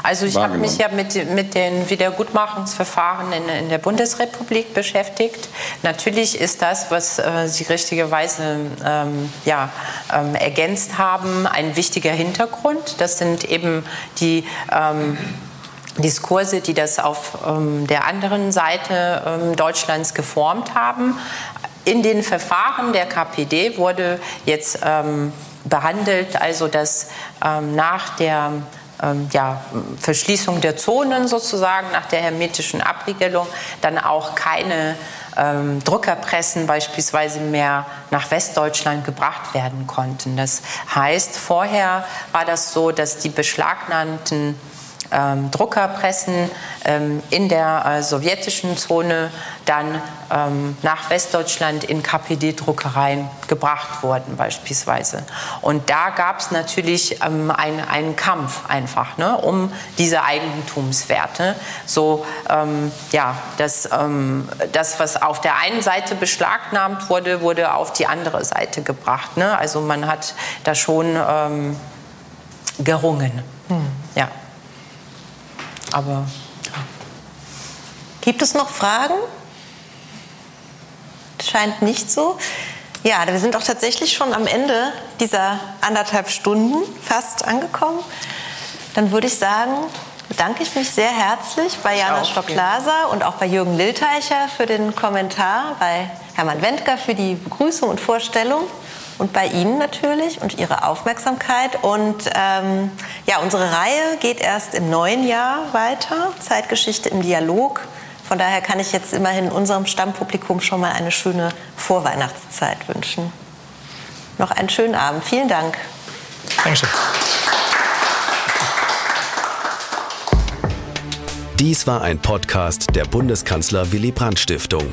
also ich habe mich ja mit, mit den Wiedergutmachungsverfahren in, in, der Bundesrepublik beschäftigt. Natürlich ist das, was äh, Sie richtigerweise ähm, ja, ähm, ergänzt haben, ein wichtiger Hintergrund. Das sind eben die ähm, Diskurse, die das auf ähm, der anderen Seite ähm, Deutschlands geformt haben. In den Verfahren der KPD wurde jetzt ähm, behandelt, also dass nach der ähm, ja, Verschließung der Zonen sozusagen, nach der hermetischen Abriegelung, dann auch keine ähm, Druckerpressen beispielsweise mehr nach Westdeutschland gebracht werden konnten. Das heißt, vorher war das so, dass die beschlagnahmten ähm, Druckerpressen ähm, in der äh, sowjetischen Zone dann ähm, nach Westdeutschland in KPD-Druckereien gebracht wurden beispielsweise. Und da gab es natürlich ähm, ein, einen Kampf einfach ne, um diese Eigentumswerte. So, ähm, ja, das, ähm, das, was auf der einen Seite beschlagnahmt wurde, wurde auf die andere Seite gebracht. Ne? Also man hat da schon gerungen. Hm. Ja. Aber ja. Gibt es noch Fragen? Scheint nicht so. Ja, wir sind auch tatsächlich schon am Ende dieser anderthalb Stunden fast angekommen. Dann würde ich sagen, bedanke ich mich sehr herzlich bei Jana Stock-Laser und auch bei Jürgen Lilteicher für den Kommentar, bei Hermann Wendker für die Begrüßung und Vorstellung und bei Ihnen natürlich und Ihre Aufmerksamkeit. Und ähm, ja, unsere Reihe geht erst im neuen Jahr weiter, Zeitgeschichte im Dialog. Von daher kann ich jetzt immerhin unserem Stammpublikum schon mal eine schöne Vorweihnachtszeit wünschen. Noch einen schönen Abend. Vielen Dank. Dankeschön. Dies war ein Podcast der Bundeskanzler Willy Brandt Stiftung.